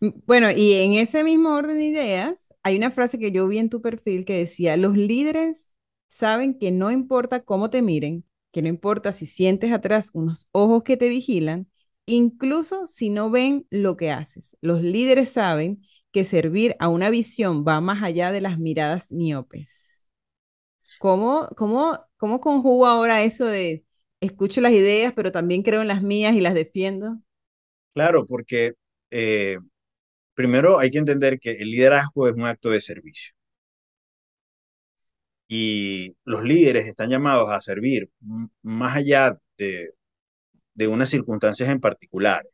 Bueno, y en ese mismo orden de ideas, hay una frase que yo vi en tu perfil que decía, los líderes saben que no importa cómo te miren, que no importa si sientes atrás unos ojos que te vigilan, incluso si no ven lo que haces. Los líderes saben que servir a una visión va más allá de las miradas miopes. ¿Cómo, cómo, cómo conjugo ahora eso de escucho las ideas, pero también creo en las mías y las defiendo? Claro, porque eh, primero hay que entender que el liderazgo es un acto de servicio. Y los líderes están llamados a servir más allá de, de unas circunstancias en particular.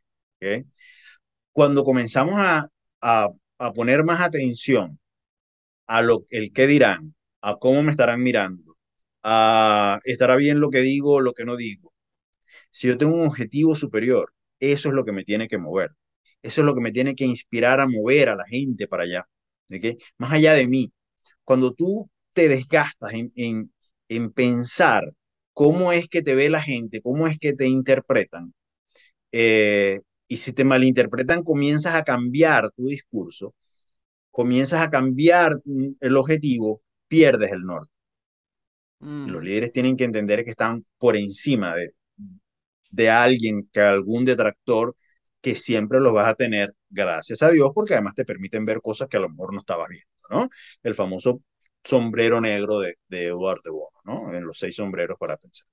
Cuando comenzamos a, a, a, poner más atención a lo el qué dirán, a cómo me estarán mirando, a estará bien lo que digo o lo que no digo. Si yo tengo un objetivo superior, eso es lo que me tiene que mover. Eso es lo que me tiene que inspirar a mover a la gente para allá. ¿okay? Más allá de mí. Cuando tú te desgastas en, en, en pensar cómo es que te ve la gente, cómo es que te interpretan, eh, y si te malinterpretan, comienzas a cambiar tu discurso, comienzas a cambiar el objetivo, pierdes el norte. Los Mm. líderes tienen que entender que están por encima de, de alguien, que algún detractor, que siempre los vas a tener, gracias a Dios, porque además te permiten ver cosas que a lo mejor no estabas viendo, ¿no? El famoso sombrero negro de, de Eduardo de Bono, ¿no? En los seis sombreros para pensar.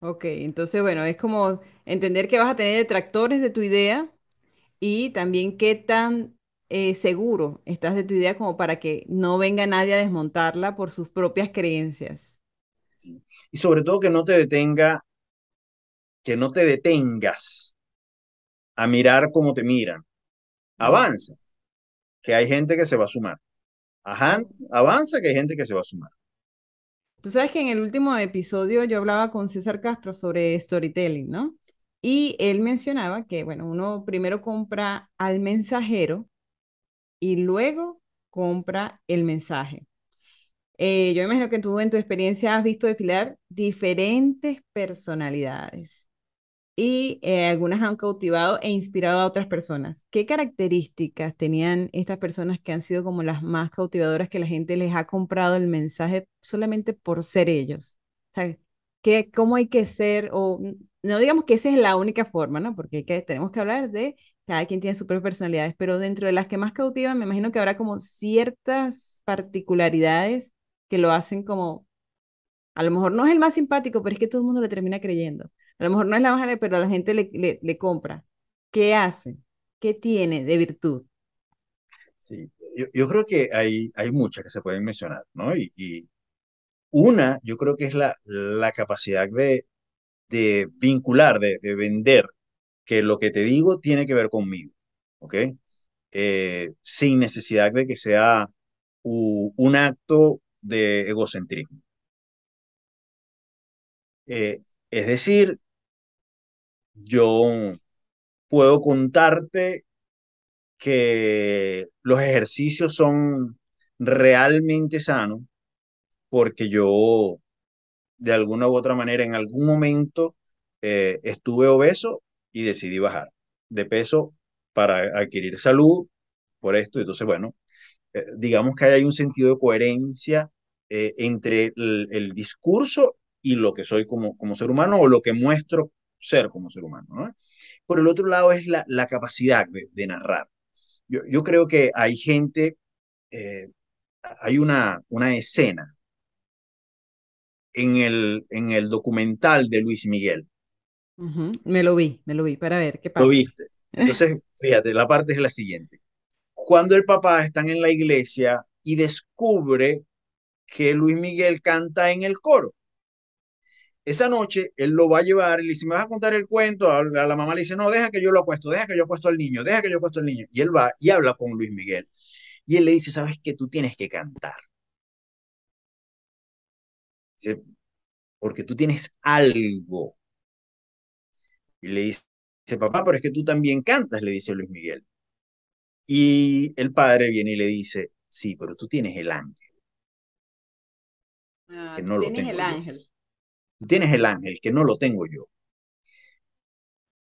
Ok, entonces, bueno, es como entender que vas a tener detractores de tu idea y también qué tan eh, seguro estás de tu idea como para que no venga nadie a desmontarla por sus propias creencias. ¿sí? Y sobre todo que no te detenga, que no te detengas a mirar cómo te miran. Avanza, que hay gente que se va a sumar. Ajá, avanza, que hay gente que se va a sumar. Tú sabes que en el último episodio yo hablaba con César Castro sobre storytelling, ¿no? Y él mencionaba que, bueno, uno primero compra al mensajero y luego compra el mensaje. Eh, yo imagino que tú en tu experiencia has visto desfilar diferentes personalidades y eh, algunas han cautivado e inspirado a otras personas. ¿Qué características tenían estas personas que han sido como las más cautivadoras que la gente les ha comprado el mensaje solamente por ser ellos? O sea, ¿qué, cómo hay que ser? O no digamos que esa es la única forma, ¿no? Porque tenemos que hablar de cada quien tiene sus propias personalidades, pero dentro de las que más cautivan, me imagino que habrá como ciertas particularidades que lo hacen como a lo mejor no es el más simpático, pero es que todo el mundo le termina creyendo. A lo mejor no es la ale- pero a la gente le, le, le compra. ¿Qué hace? ¿Qué tiene de virtud? Sí, yo, yo creo que hay, hay muchas que se pueden mencionar, ¿no? Y, y una, yo creo que es la, la capacidad de, de vincular, de, de vender, que lo que te digo tiene que ver conmigo, ¿ok? Eh, sin necesidad de que sea u- un acto de egocentrismo. Eh, es decir, yo puedo contarte que los ejercicios son realmente sanos porque yo de alguna u otra manera en algún momento eh, estuve obeso y decidí bajar de peso para adquirir salud por esto. Entonces, bueno, eh, digamos que hay un sentido de coherencia eh, entre el, el, discurso y lo que soy como, como ser humano o lo que muestro ser como ser humano. ¿no? Por el otro lado es la, la capacidad de, de narrar. Yo, yo, creo que hay gente, eh, hay una, una escena en el, en el documental de Luis Miguel. Uh -huh. Me lo vi, me lo vi, para ver qué pasa. Lo viste. Entonces, fíjate, la parte es la siguiente. Cuando el papá está en la iglesia y descubre que Luis Miguel canta en el coro. Esa noche él lo va a llevar y le dice, ¿me vas a contar el cuento? A la mamá le dice, no, deja que yo lo acuesto, deja que yo acuesto al niño, deja que yo acuesto al niño. Y él va y habla con Luis Miguel. Y él le dice, ¿sabes qué? Tú tienes que cantar. Dice, porque tú tienes algo. Y le dice, papá, pero es que tú también cantas, le dice Luis Miguel. Y el padre viene y le dice, sí, pero tú tienes el ángel. Ah, que tú no tienes el yo. Tú tienes el ángel, que no lo tengo yo.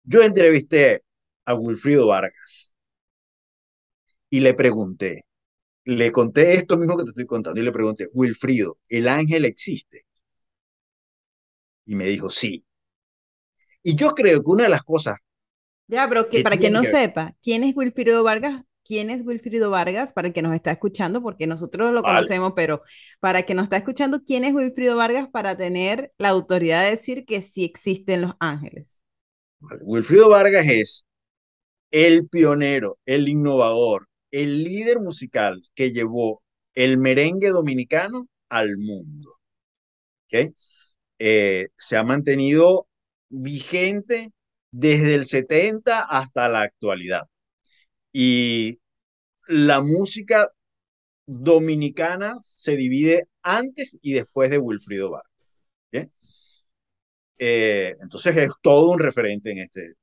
Yo entrevisté a Wilfrido Vargas y le pregunté, le conté esto mismo que te estoy contando y le pregunté, Wilfrido, ¿el ángel existe? Y me dijo, sí. Y yo creo que una de las cosas Ya, pero que, que para quien no que sepa, ¿quién es Wilfrido Vargas? ¿Quién es Wilfrido Vargas? Para el que nos está escuchando, porque nosotros lo Vale. conocemos, pero para el que nos está escuchando, ¿quién es Wilfrido Vargas para tener la autoridad de decir que sí existen los ángeles? Wilfrido Vargas es el pionero, el innovador, el líder musical que llevó el merengue dominicano al mundo. ¿ok? Eh, se ha mantenido vigente desde el 70 hasta la actualidad. Y la música dominicana se divide antes y después de Wilfrido. ¿ok? Eh, entonces es todo un referente en este,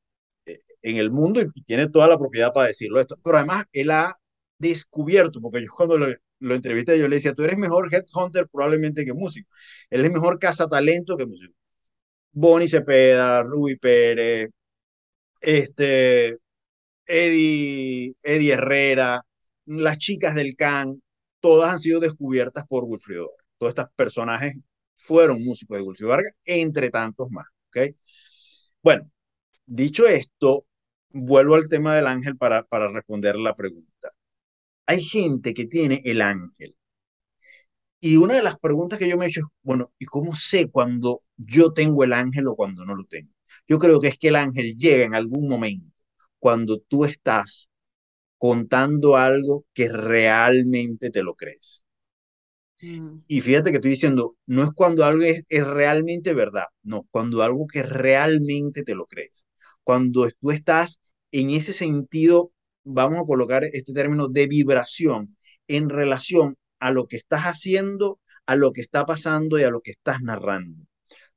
en el mundo y tiene toda la propiedad para decirlo esto. Pero además él ha descubierto, porque yo cuando lo, lo entrevisté yo le decía, tú eres mejor headhunter probablemente que músico. Él es mejor cazatalento que músico. Bonnie Cepeda, Ruby Pérez, este, Eddie, Eddie Herrera, las chicas del CAN, todas han sido descubiertas por Wilfrido. Todos estos personajes fueron músicos de Wilfrido Vargas, entre tantos más. ¿okay? Bueno, dicho esto, vuelvo al tema del ángel para, para responder la pregunta. Hay gente que tiene el ángel. Y una de las preguntas que yo me he hecho es, bueno, ¿y cómo sé cuando yo tengo el ángel o cuando no lo tengo? Yo creo que es que el ángel llega en algún momento cuando tú estás contando algo que realmente te lo crees. Mm. Y fíjate que estoy diciendo, no es cuando algo es, es, realmente verdad, no, cuando algo que realmente te lo crees. Cuando tú estás en ese sentido, vamos a colocar este término de vibración en relación a lo que estás haciendo, a lo que está pasando y a lo que estás narrando.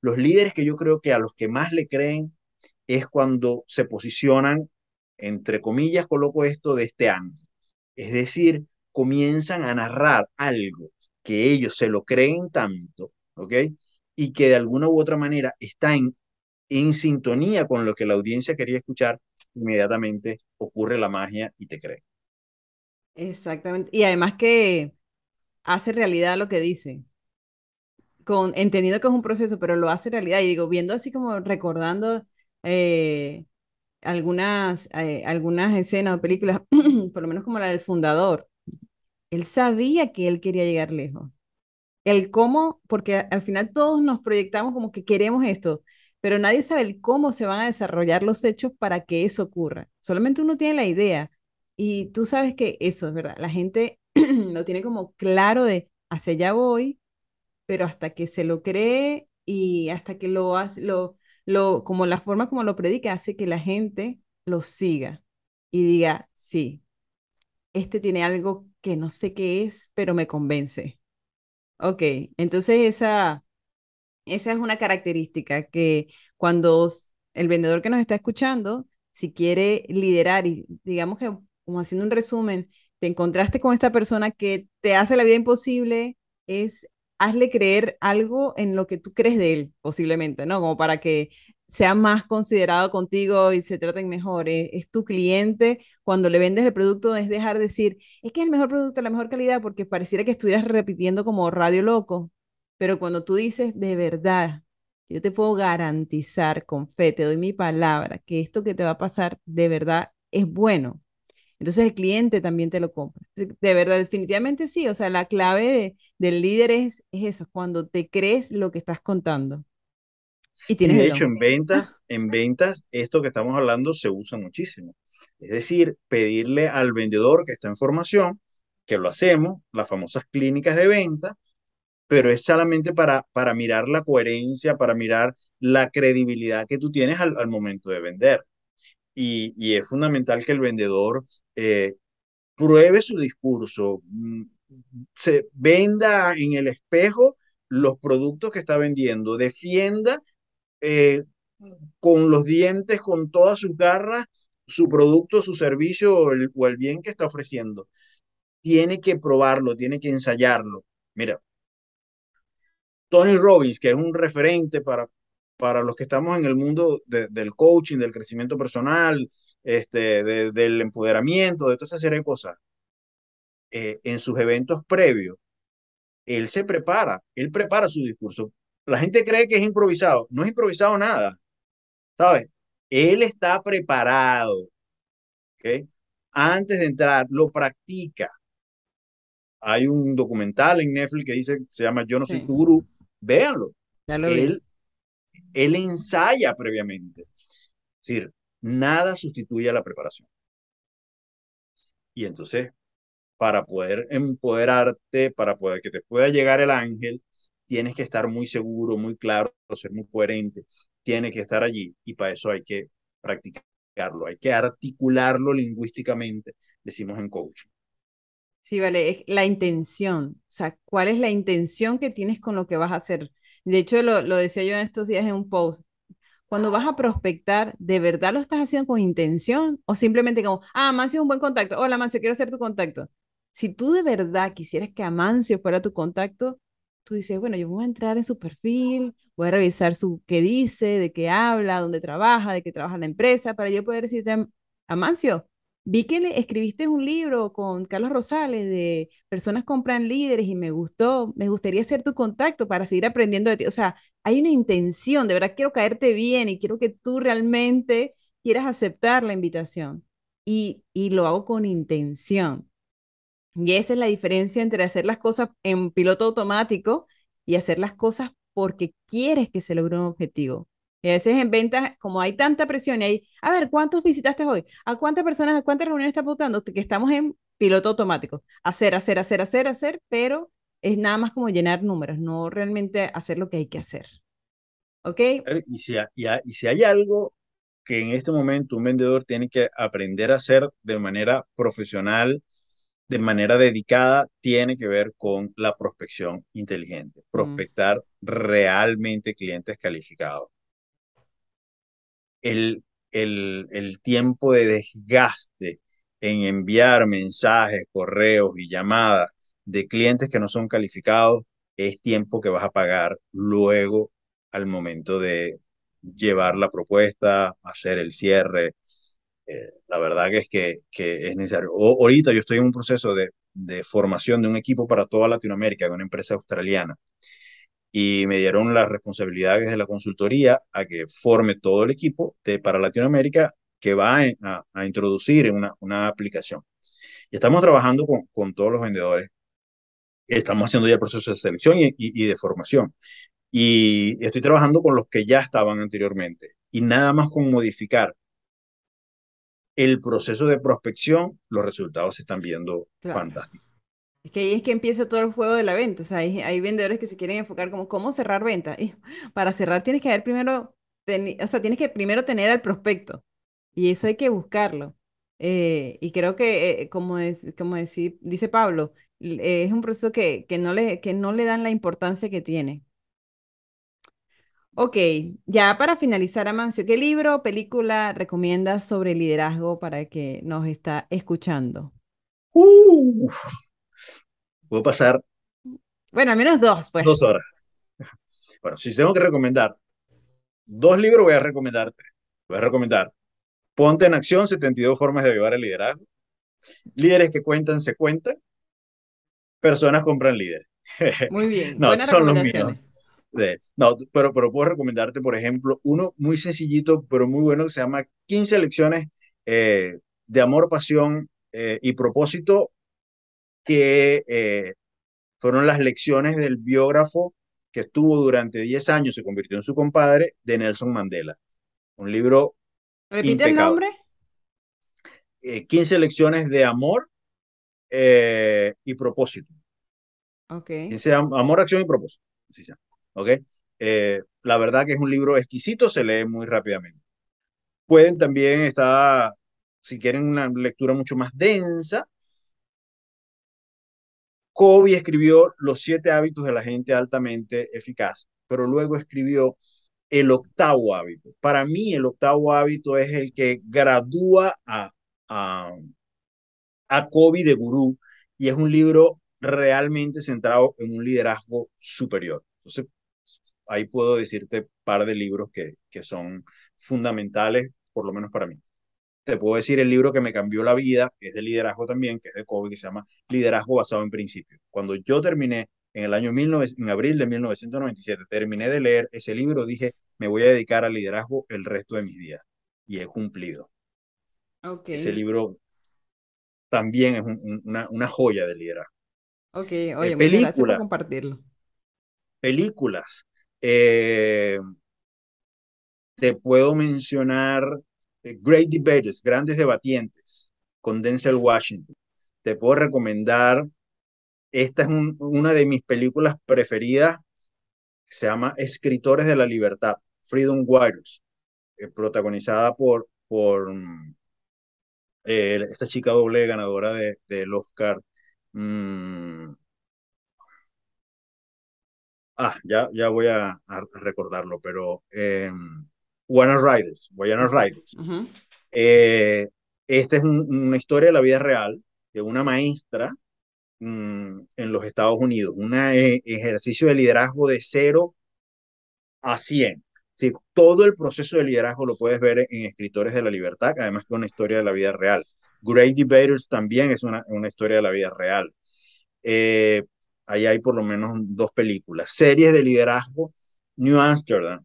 Los líderes que yo creo que a los que más le creen es cuando se posicionan entre comillas coloco esto de este ángel. Es decir, comienzan a narrar algo que ellos se lo creen tanto, ¿ok? Y que de alguna u otra manera está en, en sintonía con lo que la audiencia quería escuchar, inmediatamente ocurre la magia y te creen. Exactamente. Y además que hace realidad lo que dice. Con, entendiendo que es un proceso, pero lo hace realidad. Y digo, viendo así como recordando eh, algunas, eh, algunas escenas o películas, por lo menos como la del fundador, él sabía que él quería llegar lejos. El cómo, porque al final todos nos proyectamos como que queremos esto, pero nadie sabe el cómo se van a desarrollar los hechos para que eso ocurra. Solamente uno tiene la idea y tú sabes que eso es verdad. La gente lo tiene como claro de hacia allá voy, pero hasta que se lo cree y hasta que lo, lo, lo, como la forma como lo predica hace que la gente lo siga y diga, sí, este tiene algo que no sé qué es, pero me convence. Ok, entonces esa, esa es una característica que cuando el vendedor que nos está escuchando, si quiere liderar y digamos que como haciendo un resumen, te encontraste con esta persona que te hace la vida imposible, es hazle creer algo en lo que tú crees de él, posiblemente, ¿no? Como para que sea más considerado contigo y se traten mejor. Es, tu cliente, cuando le vendes el producto, es dejar de decir, es que es el mejor producto, la mejor calidad, porque pareciera que estuvieras repitiendo como radio loco. Pero cuando tú dices, de verdad, yo te puedo garantizar con fe, te doy mi palabra, que esto que te va a pasar de verdad es bueno. Entonces el cliente también te lo compra. De verdad, definitivamente sí. O sea, la clave del líder es, es eso, cuando te crees lo que estás contando. Y, tienes de hecho, en ventas, en ventas, esto que estamos hablando se usa muchísimo. Es decir, pedirle al vendedor que está en formación, que lo hacemos, las famosas clínicas de venta, pero es solamente para, para mirar la coherencia, para mirar la credibilidad que tú tienes al, al momento de vender. Y, es fundamental que el vendedor eh, pruebe su discurso, mm, se venda en el espejo los productos que está vendiendo, defienda eh, con los dientes, con todas sus garras, su producto, su servicio o el bien que está ofreciendo. Tiene que probarlo, tiene que ensayarlo. Mira, Tony Robbins, que es un referente para, para los que estamos en el mundo del coaching, del crecimiento personal, este, del empoderamiento, de toda esa serie de cosas, eh, en sus eventos previos, él se prepara, él prepara su discurso. La gente cree que es improvisado, no es improvisado nada, ¿sabes? Él está preparado, ¿ok? Antes de entrar, lo practica. Hay un documental en Netflix que dice, se llama Yo no soy tu gurú, véanlo. él, él ensaya previamente. Es decir, nada sustituye a la preparación. Y entonces, para poder empoderarte, para poder que te pueda llegar el ángel, tienes que estar muy seguro, muy claro, ser muy coherente, tiene que estar allí y para eso hay que practicarlo, hay que articularlo lingüísticamente, decimos en coaching. Sí, vale, es la intención, o sea, ¿cuál es la intención que tienes con lo que vas a hacer? De hecho, lo, lo decía yo en estos días en un post, cuando vas a prospectar, ¿de verdad lo estás haciendo con intención? O simplemente como, ah, Amancio es un buen contacto. Hola, Amancio, quiero ser tu contacto. Si tú de verdad quisieras que Amancio fuera tu contacto, tú dices, bueno, yo voy a entrar en su perfil, voy a revisar su qué dice, de qué habla, dónde trabaja, de qué trabaja la empresa, para yo poder decirte, Amancio, vi que le escribiste un libro con Carlos Rosales de Personas compran líderes y me gustó, me gustaría ser tu contacto para seguir aprendiendo de ti. O sea, hay una intención, de verdad quiero caerte bien y quiero que tú realmente quieras aceptar la invitación. Y, y lo hago con intención. Y esa es la diferencia entre hacer las cosas en piloto automático y hacer las cosas porque quieres que se logre un objetivo. Y a veces en ventas, como hay tanta presión y hay, a ver, ¿cuántos visitaste hoy? ¿A cuántas personas, a cuántas reuniones estás apuntando? Que estamos en piloto automático. Hacer, hacer, hacer, hacer, hacer, pero es nada más como llenar números, no realmente hacer lo que hay que hacer. ¿Ok? Y si, y si hay algo que en este momento un vendedor tiene que aprender a hacer de manera profesional, de manera dedicada tiene que ver con la prospección inteligente, mm. prospectar realmente clientes calificados. El, el, el tiempo de desgaste en enviar mensajes, correos y llamadas de clientes que no son calificados es tiempo que vas a pagar luego al momento de llevar la propuesta, hacer el cierre, eh, la verdad es que, que es necesario. ahorita yo estoy en un proceso de, de, formación de un equipo para toda Latinoamérica, de una empresa australiana, y me dieron las responsabilidades de la consultoría a que forme todo el equipo de, para Latinoamérica que va a, a introducir una, una aplicación. Y estamos trabajando con, con todos los vendedores. Estamos haciendo ya el proceso de selección y, y, y de formación. Y estoy trabajando con los que ya estaban anteriormente. Y nada más con modificar el proceso de prospección, los resultados se están viendo fantásticos. Es que ahí es que empieza todo el juego de la venta. O sea, hay, vendedores que se quieren enfocar como cómo cerrar venta. Y para cerrar tienes que haber primero, o sea, tienes que primero tener al prospecto. Y eso hay que buscarlo. Eh, y creo que, eh, como, es, como dice Pablo, es un proceso que, que, no le, que no le dan la importancia que tiene. Ok, ya para finalizar, Amancio, ¿qué libro o película recomiendas sobre liderazgo para que nos está escuchando? Uh, puedo pasar. Bueno, al menos dos, pues. Dos horas. Bueno, si tengo que recomendar dos libros, voy a recomendar tres. Voy a recomendar Ponte en Acción, 72 formas de llevar el liderazgo. Líderes que cuentan, se cuentan. Personas compran líderes. Muy bien. no, son los míos no, pero, pero puedo recomendarte, por ejemplo, uno muy sencillito, pero muy bueno, que se llama 15 lecciones eh, de amor, pasión eh, y propósito, que eh, fueron las lecciones del biógrafo que estuvo durante 10 años, se convirtió en su compadre, de Nelson Mandela. Un libro. ¿Repite el nombre? 15 lecciones de amor y propósito. Ok. amor, acción y propósito. Así se llama. ¿ok? Eh, la verdad que es un libro exquisito, se lee muy rápidamente. Pueden también estar, si quieren una lectura mucho más densa, Kobe escribió Los siete hábitos de la gente altamente eficaz, pero luego escribió el octavo hábito. Para mí, el octavo hábito es el que gradúa a, a, a Kobe de gurú y es un libro realmente centrado en un liderazgo superior. Entonces, ahí puedo decirte un par de libros que, que son fundamentales, por lo menos para mí. Te puedo decir el libro que me cambió la vida, que es de liderazgo también, que es de Kobe, que se llama Liderazgo basado en principios. Cuando yo terminé en el año 19, en abril de 1997, terminé de leer ese libro, dije, me voy a dedicar al liderazgo el resto de mis días. Y he cumplido. Okay. Ese libro también es una, una, joya de liderazgo. Ok, oye, eh, película, por compartirlo. Películas. Eh, te puedo mencionar Great Debates, Grandes Debatientes, con Denzel Washington. Te puedo recomendar, esta es una de mis películas preferidas, se llama Escritores de la Libertad, Freedom Warriors, eh, protagonizada por, por mm, esta chica doble ganadora de, del Oscar. Mm, Ah, ya, ya voy a, recordarlo, pero eh, Riders, Guayana Riders. Eh, esta es una historia de la vida real de una maestra mm, en los Estados Unidos, un eh, ejercicio de liderazgo de cero a 100. Sí, todo el proceso de liderazgo lo puedes ver en Escritores de la Libertad, además que es una historia de la vida real. Great Debaters también es una, una historia de la vida real. Eh, ahí hay por lo menos dos películas. Series de liderazgo, New Amsterdam.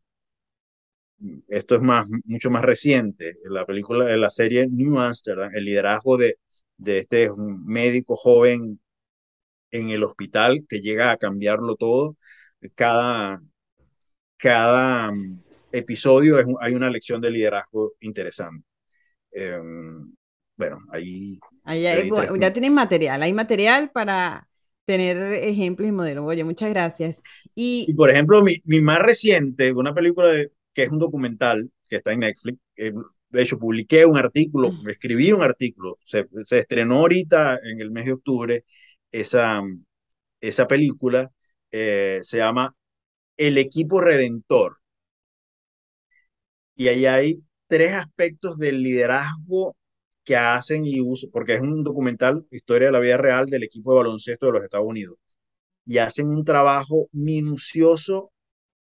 Esto es más, mucho más reciente. La película, de la serie New Amsterdam, el liderazgo de, de este médico joven en el hospital que llega a cambiarlo todo. Cada, cada mm, episodio es, hay una lección de liderazgo interesante. Em, bueno, ahí... ahí ya tienen material, hay material para tener ejemplos y modelos. Oye, muchas gracias. Y, por ejemplo, mi, mi, más reciente, una película que es un documental que está en Netflix, eh, de hecho, publiqué un artículo, escribí un artículo, se, se, estrenó ahorita en el mes de octubre esa, esa película, eh, se llama El equipo redentor. Y ahí hay tres aspectos del liderazgo que hacen y usan, porque es un documental, historia de la vida real del equipo de baloncesto de los Estados Unidos. Y hacen un trabajo minucioso,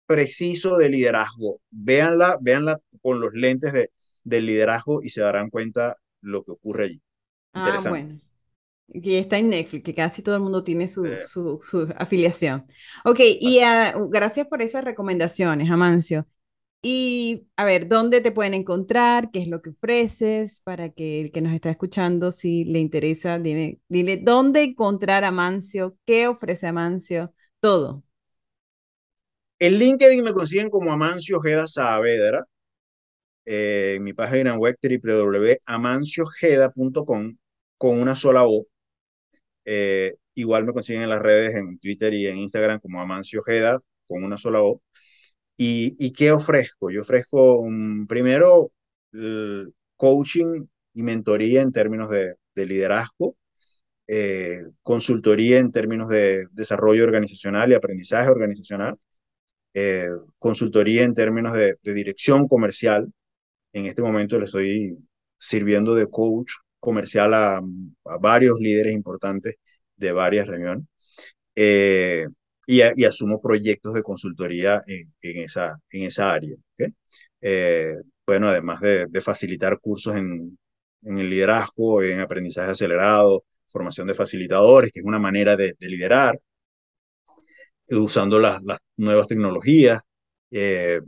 preciso de liderazgo. Véanla, véanla con los lentes de, del liderazgo y se darán cuenta lo que ocurre allí. Ah, bueno. Que está en Netflix, que casi todo el mundo tiene su, su, su afiliación. Ok, y ah, gracias por esas recomendaciones, Amancio. Y a ver, ¿dónde te pueden encontrar? ¿Qué es lo que ofreces? Para que el que nos está escuchando, si le interesa, dime, dile dónde encontrar a Mancio, qué ofrece Amancio, todo. En LinkedIn me consiguen como Amancio Ojeda Saavedra. Eh, en mi página web www.amanciojeda.com con una sola O. Eh, igual me consiguen en las redes, en Twitter y en Instagram como Amancio Ojeda con una sola O. ¿Y, qué ofrezco? Yo ofrezco un, primero coaching y mentoría en términos de, liderazgo, eh, consultoría en términos de desarrollo organizacional y aprendizaje organizacional, eh, consultoría en términos de, dirección comercial. En este momento le estoy sirviendo de coach comercial a, varios líderes importantes de varias reuniones. Eh, y, asumo proyectos de consultoría en, esa, en esa área. Eh, bueno, además de, facilitar cursos en, en, el liderazgo, en aprendizaje acelerado, formación de facilitadores, que es una manera de, liderar, usando las, las nuevas tecnologías, eh,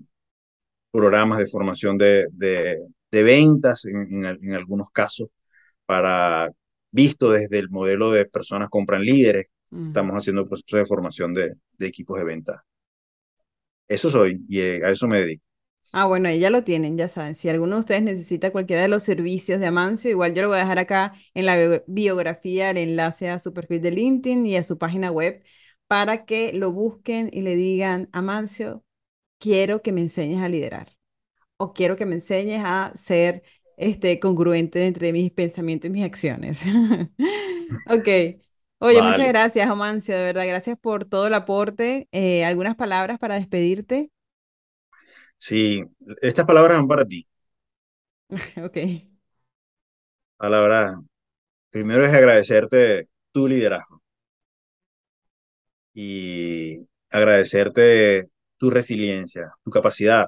programas de formación de, de, ventas en, en, algunos casos, para visto desde el modelo de personas compran líderes, Estamos haciendo el proceso de formación de, de, equipos de venta. Eso soy y eh, a eso me dedico. Ah, bueno, ya lo tienen, ya saben. Si alguno de ustedes necesita cualquiera de los servicios de Amancio, igual yo lo voy a dejar acá en la biografía el enlace a su perfil de LinkedIn y a su página web para que lo busquen y le digan, Amancio, quiero que me enseñes a liderar o quiero que me enseñes a ser este, congruente entre mis pensamientos y mis acciones. ok. Oye, muchas gracias, Amancio, de verdad, gracias por todo el aporte. Eh, ¿algunas palabras para despedirte? Sí, estas palabras van para ti. Ok. Palabra, primero es agradecerte tu liderazgo y agradecerte tu resiliencia, tu capacidad,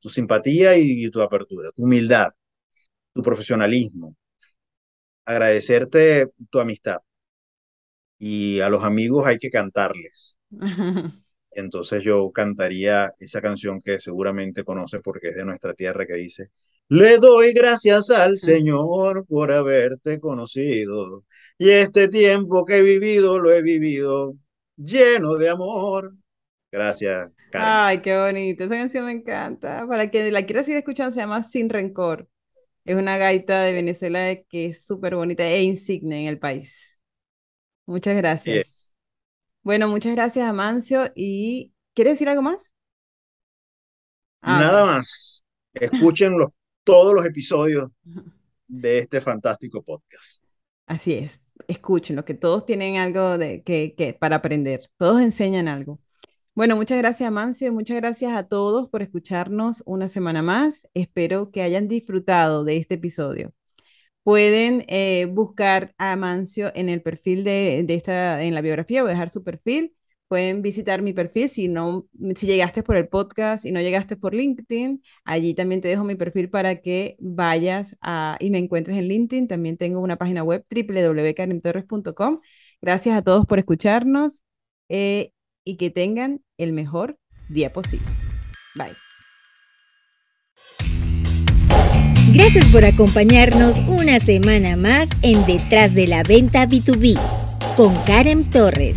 tu simpatía y tu apertura, tu humildad, tu profesionalismo. Agradecerte tu amistad y a los amigos hay que cantarles. Entonces yo cantaría esa canción que seguramente conoce porque es de nuestra tierra que dice, le doy gracias al Señor por haberte conocido y este tiempo que he vivido lo he vivido lleno de amor. Gracias. Ay, qué bonito. Esa canción me encanta. Para quien la quiera seguir escuchando, se llama Sin Rencor. Es una gaita de Venezuela que es súper bonita e insigne en el país. Muchas gracias. Bueno, muchas gracias, Amancio. ¿Y quieres decir algo más? Ah, Nada más. Escuchen todos los episodios de este fantástico podcast. Así es. Escuchen, que todos tienen algo de, que, que, para aprender. Todos enseñan algo. Bueno, muchas gracias, Amancio, y muchas gracias a todos por escucharnos una semana más. Espero que hayan disfrutado de este episodio. pueden eh, buscar a Mancio en el perfil de, de, esta, en la biografía, voy a dejar su perfil. Pueden visitar mi perfil si no, si llegaste por el podcast y no llegaste por LinkedIn, allí también te dejo mi perfil para que vayas a, y me encuentres en LinkedIn. También tengo una página web www.karimtorres.com. Gracias a todos por escucharnos eh, y que tengan el mejor día posible. Bye. Gracias por acompañarnos una semana más en Detrás de la Venta B2B con Karen Torres.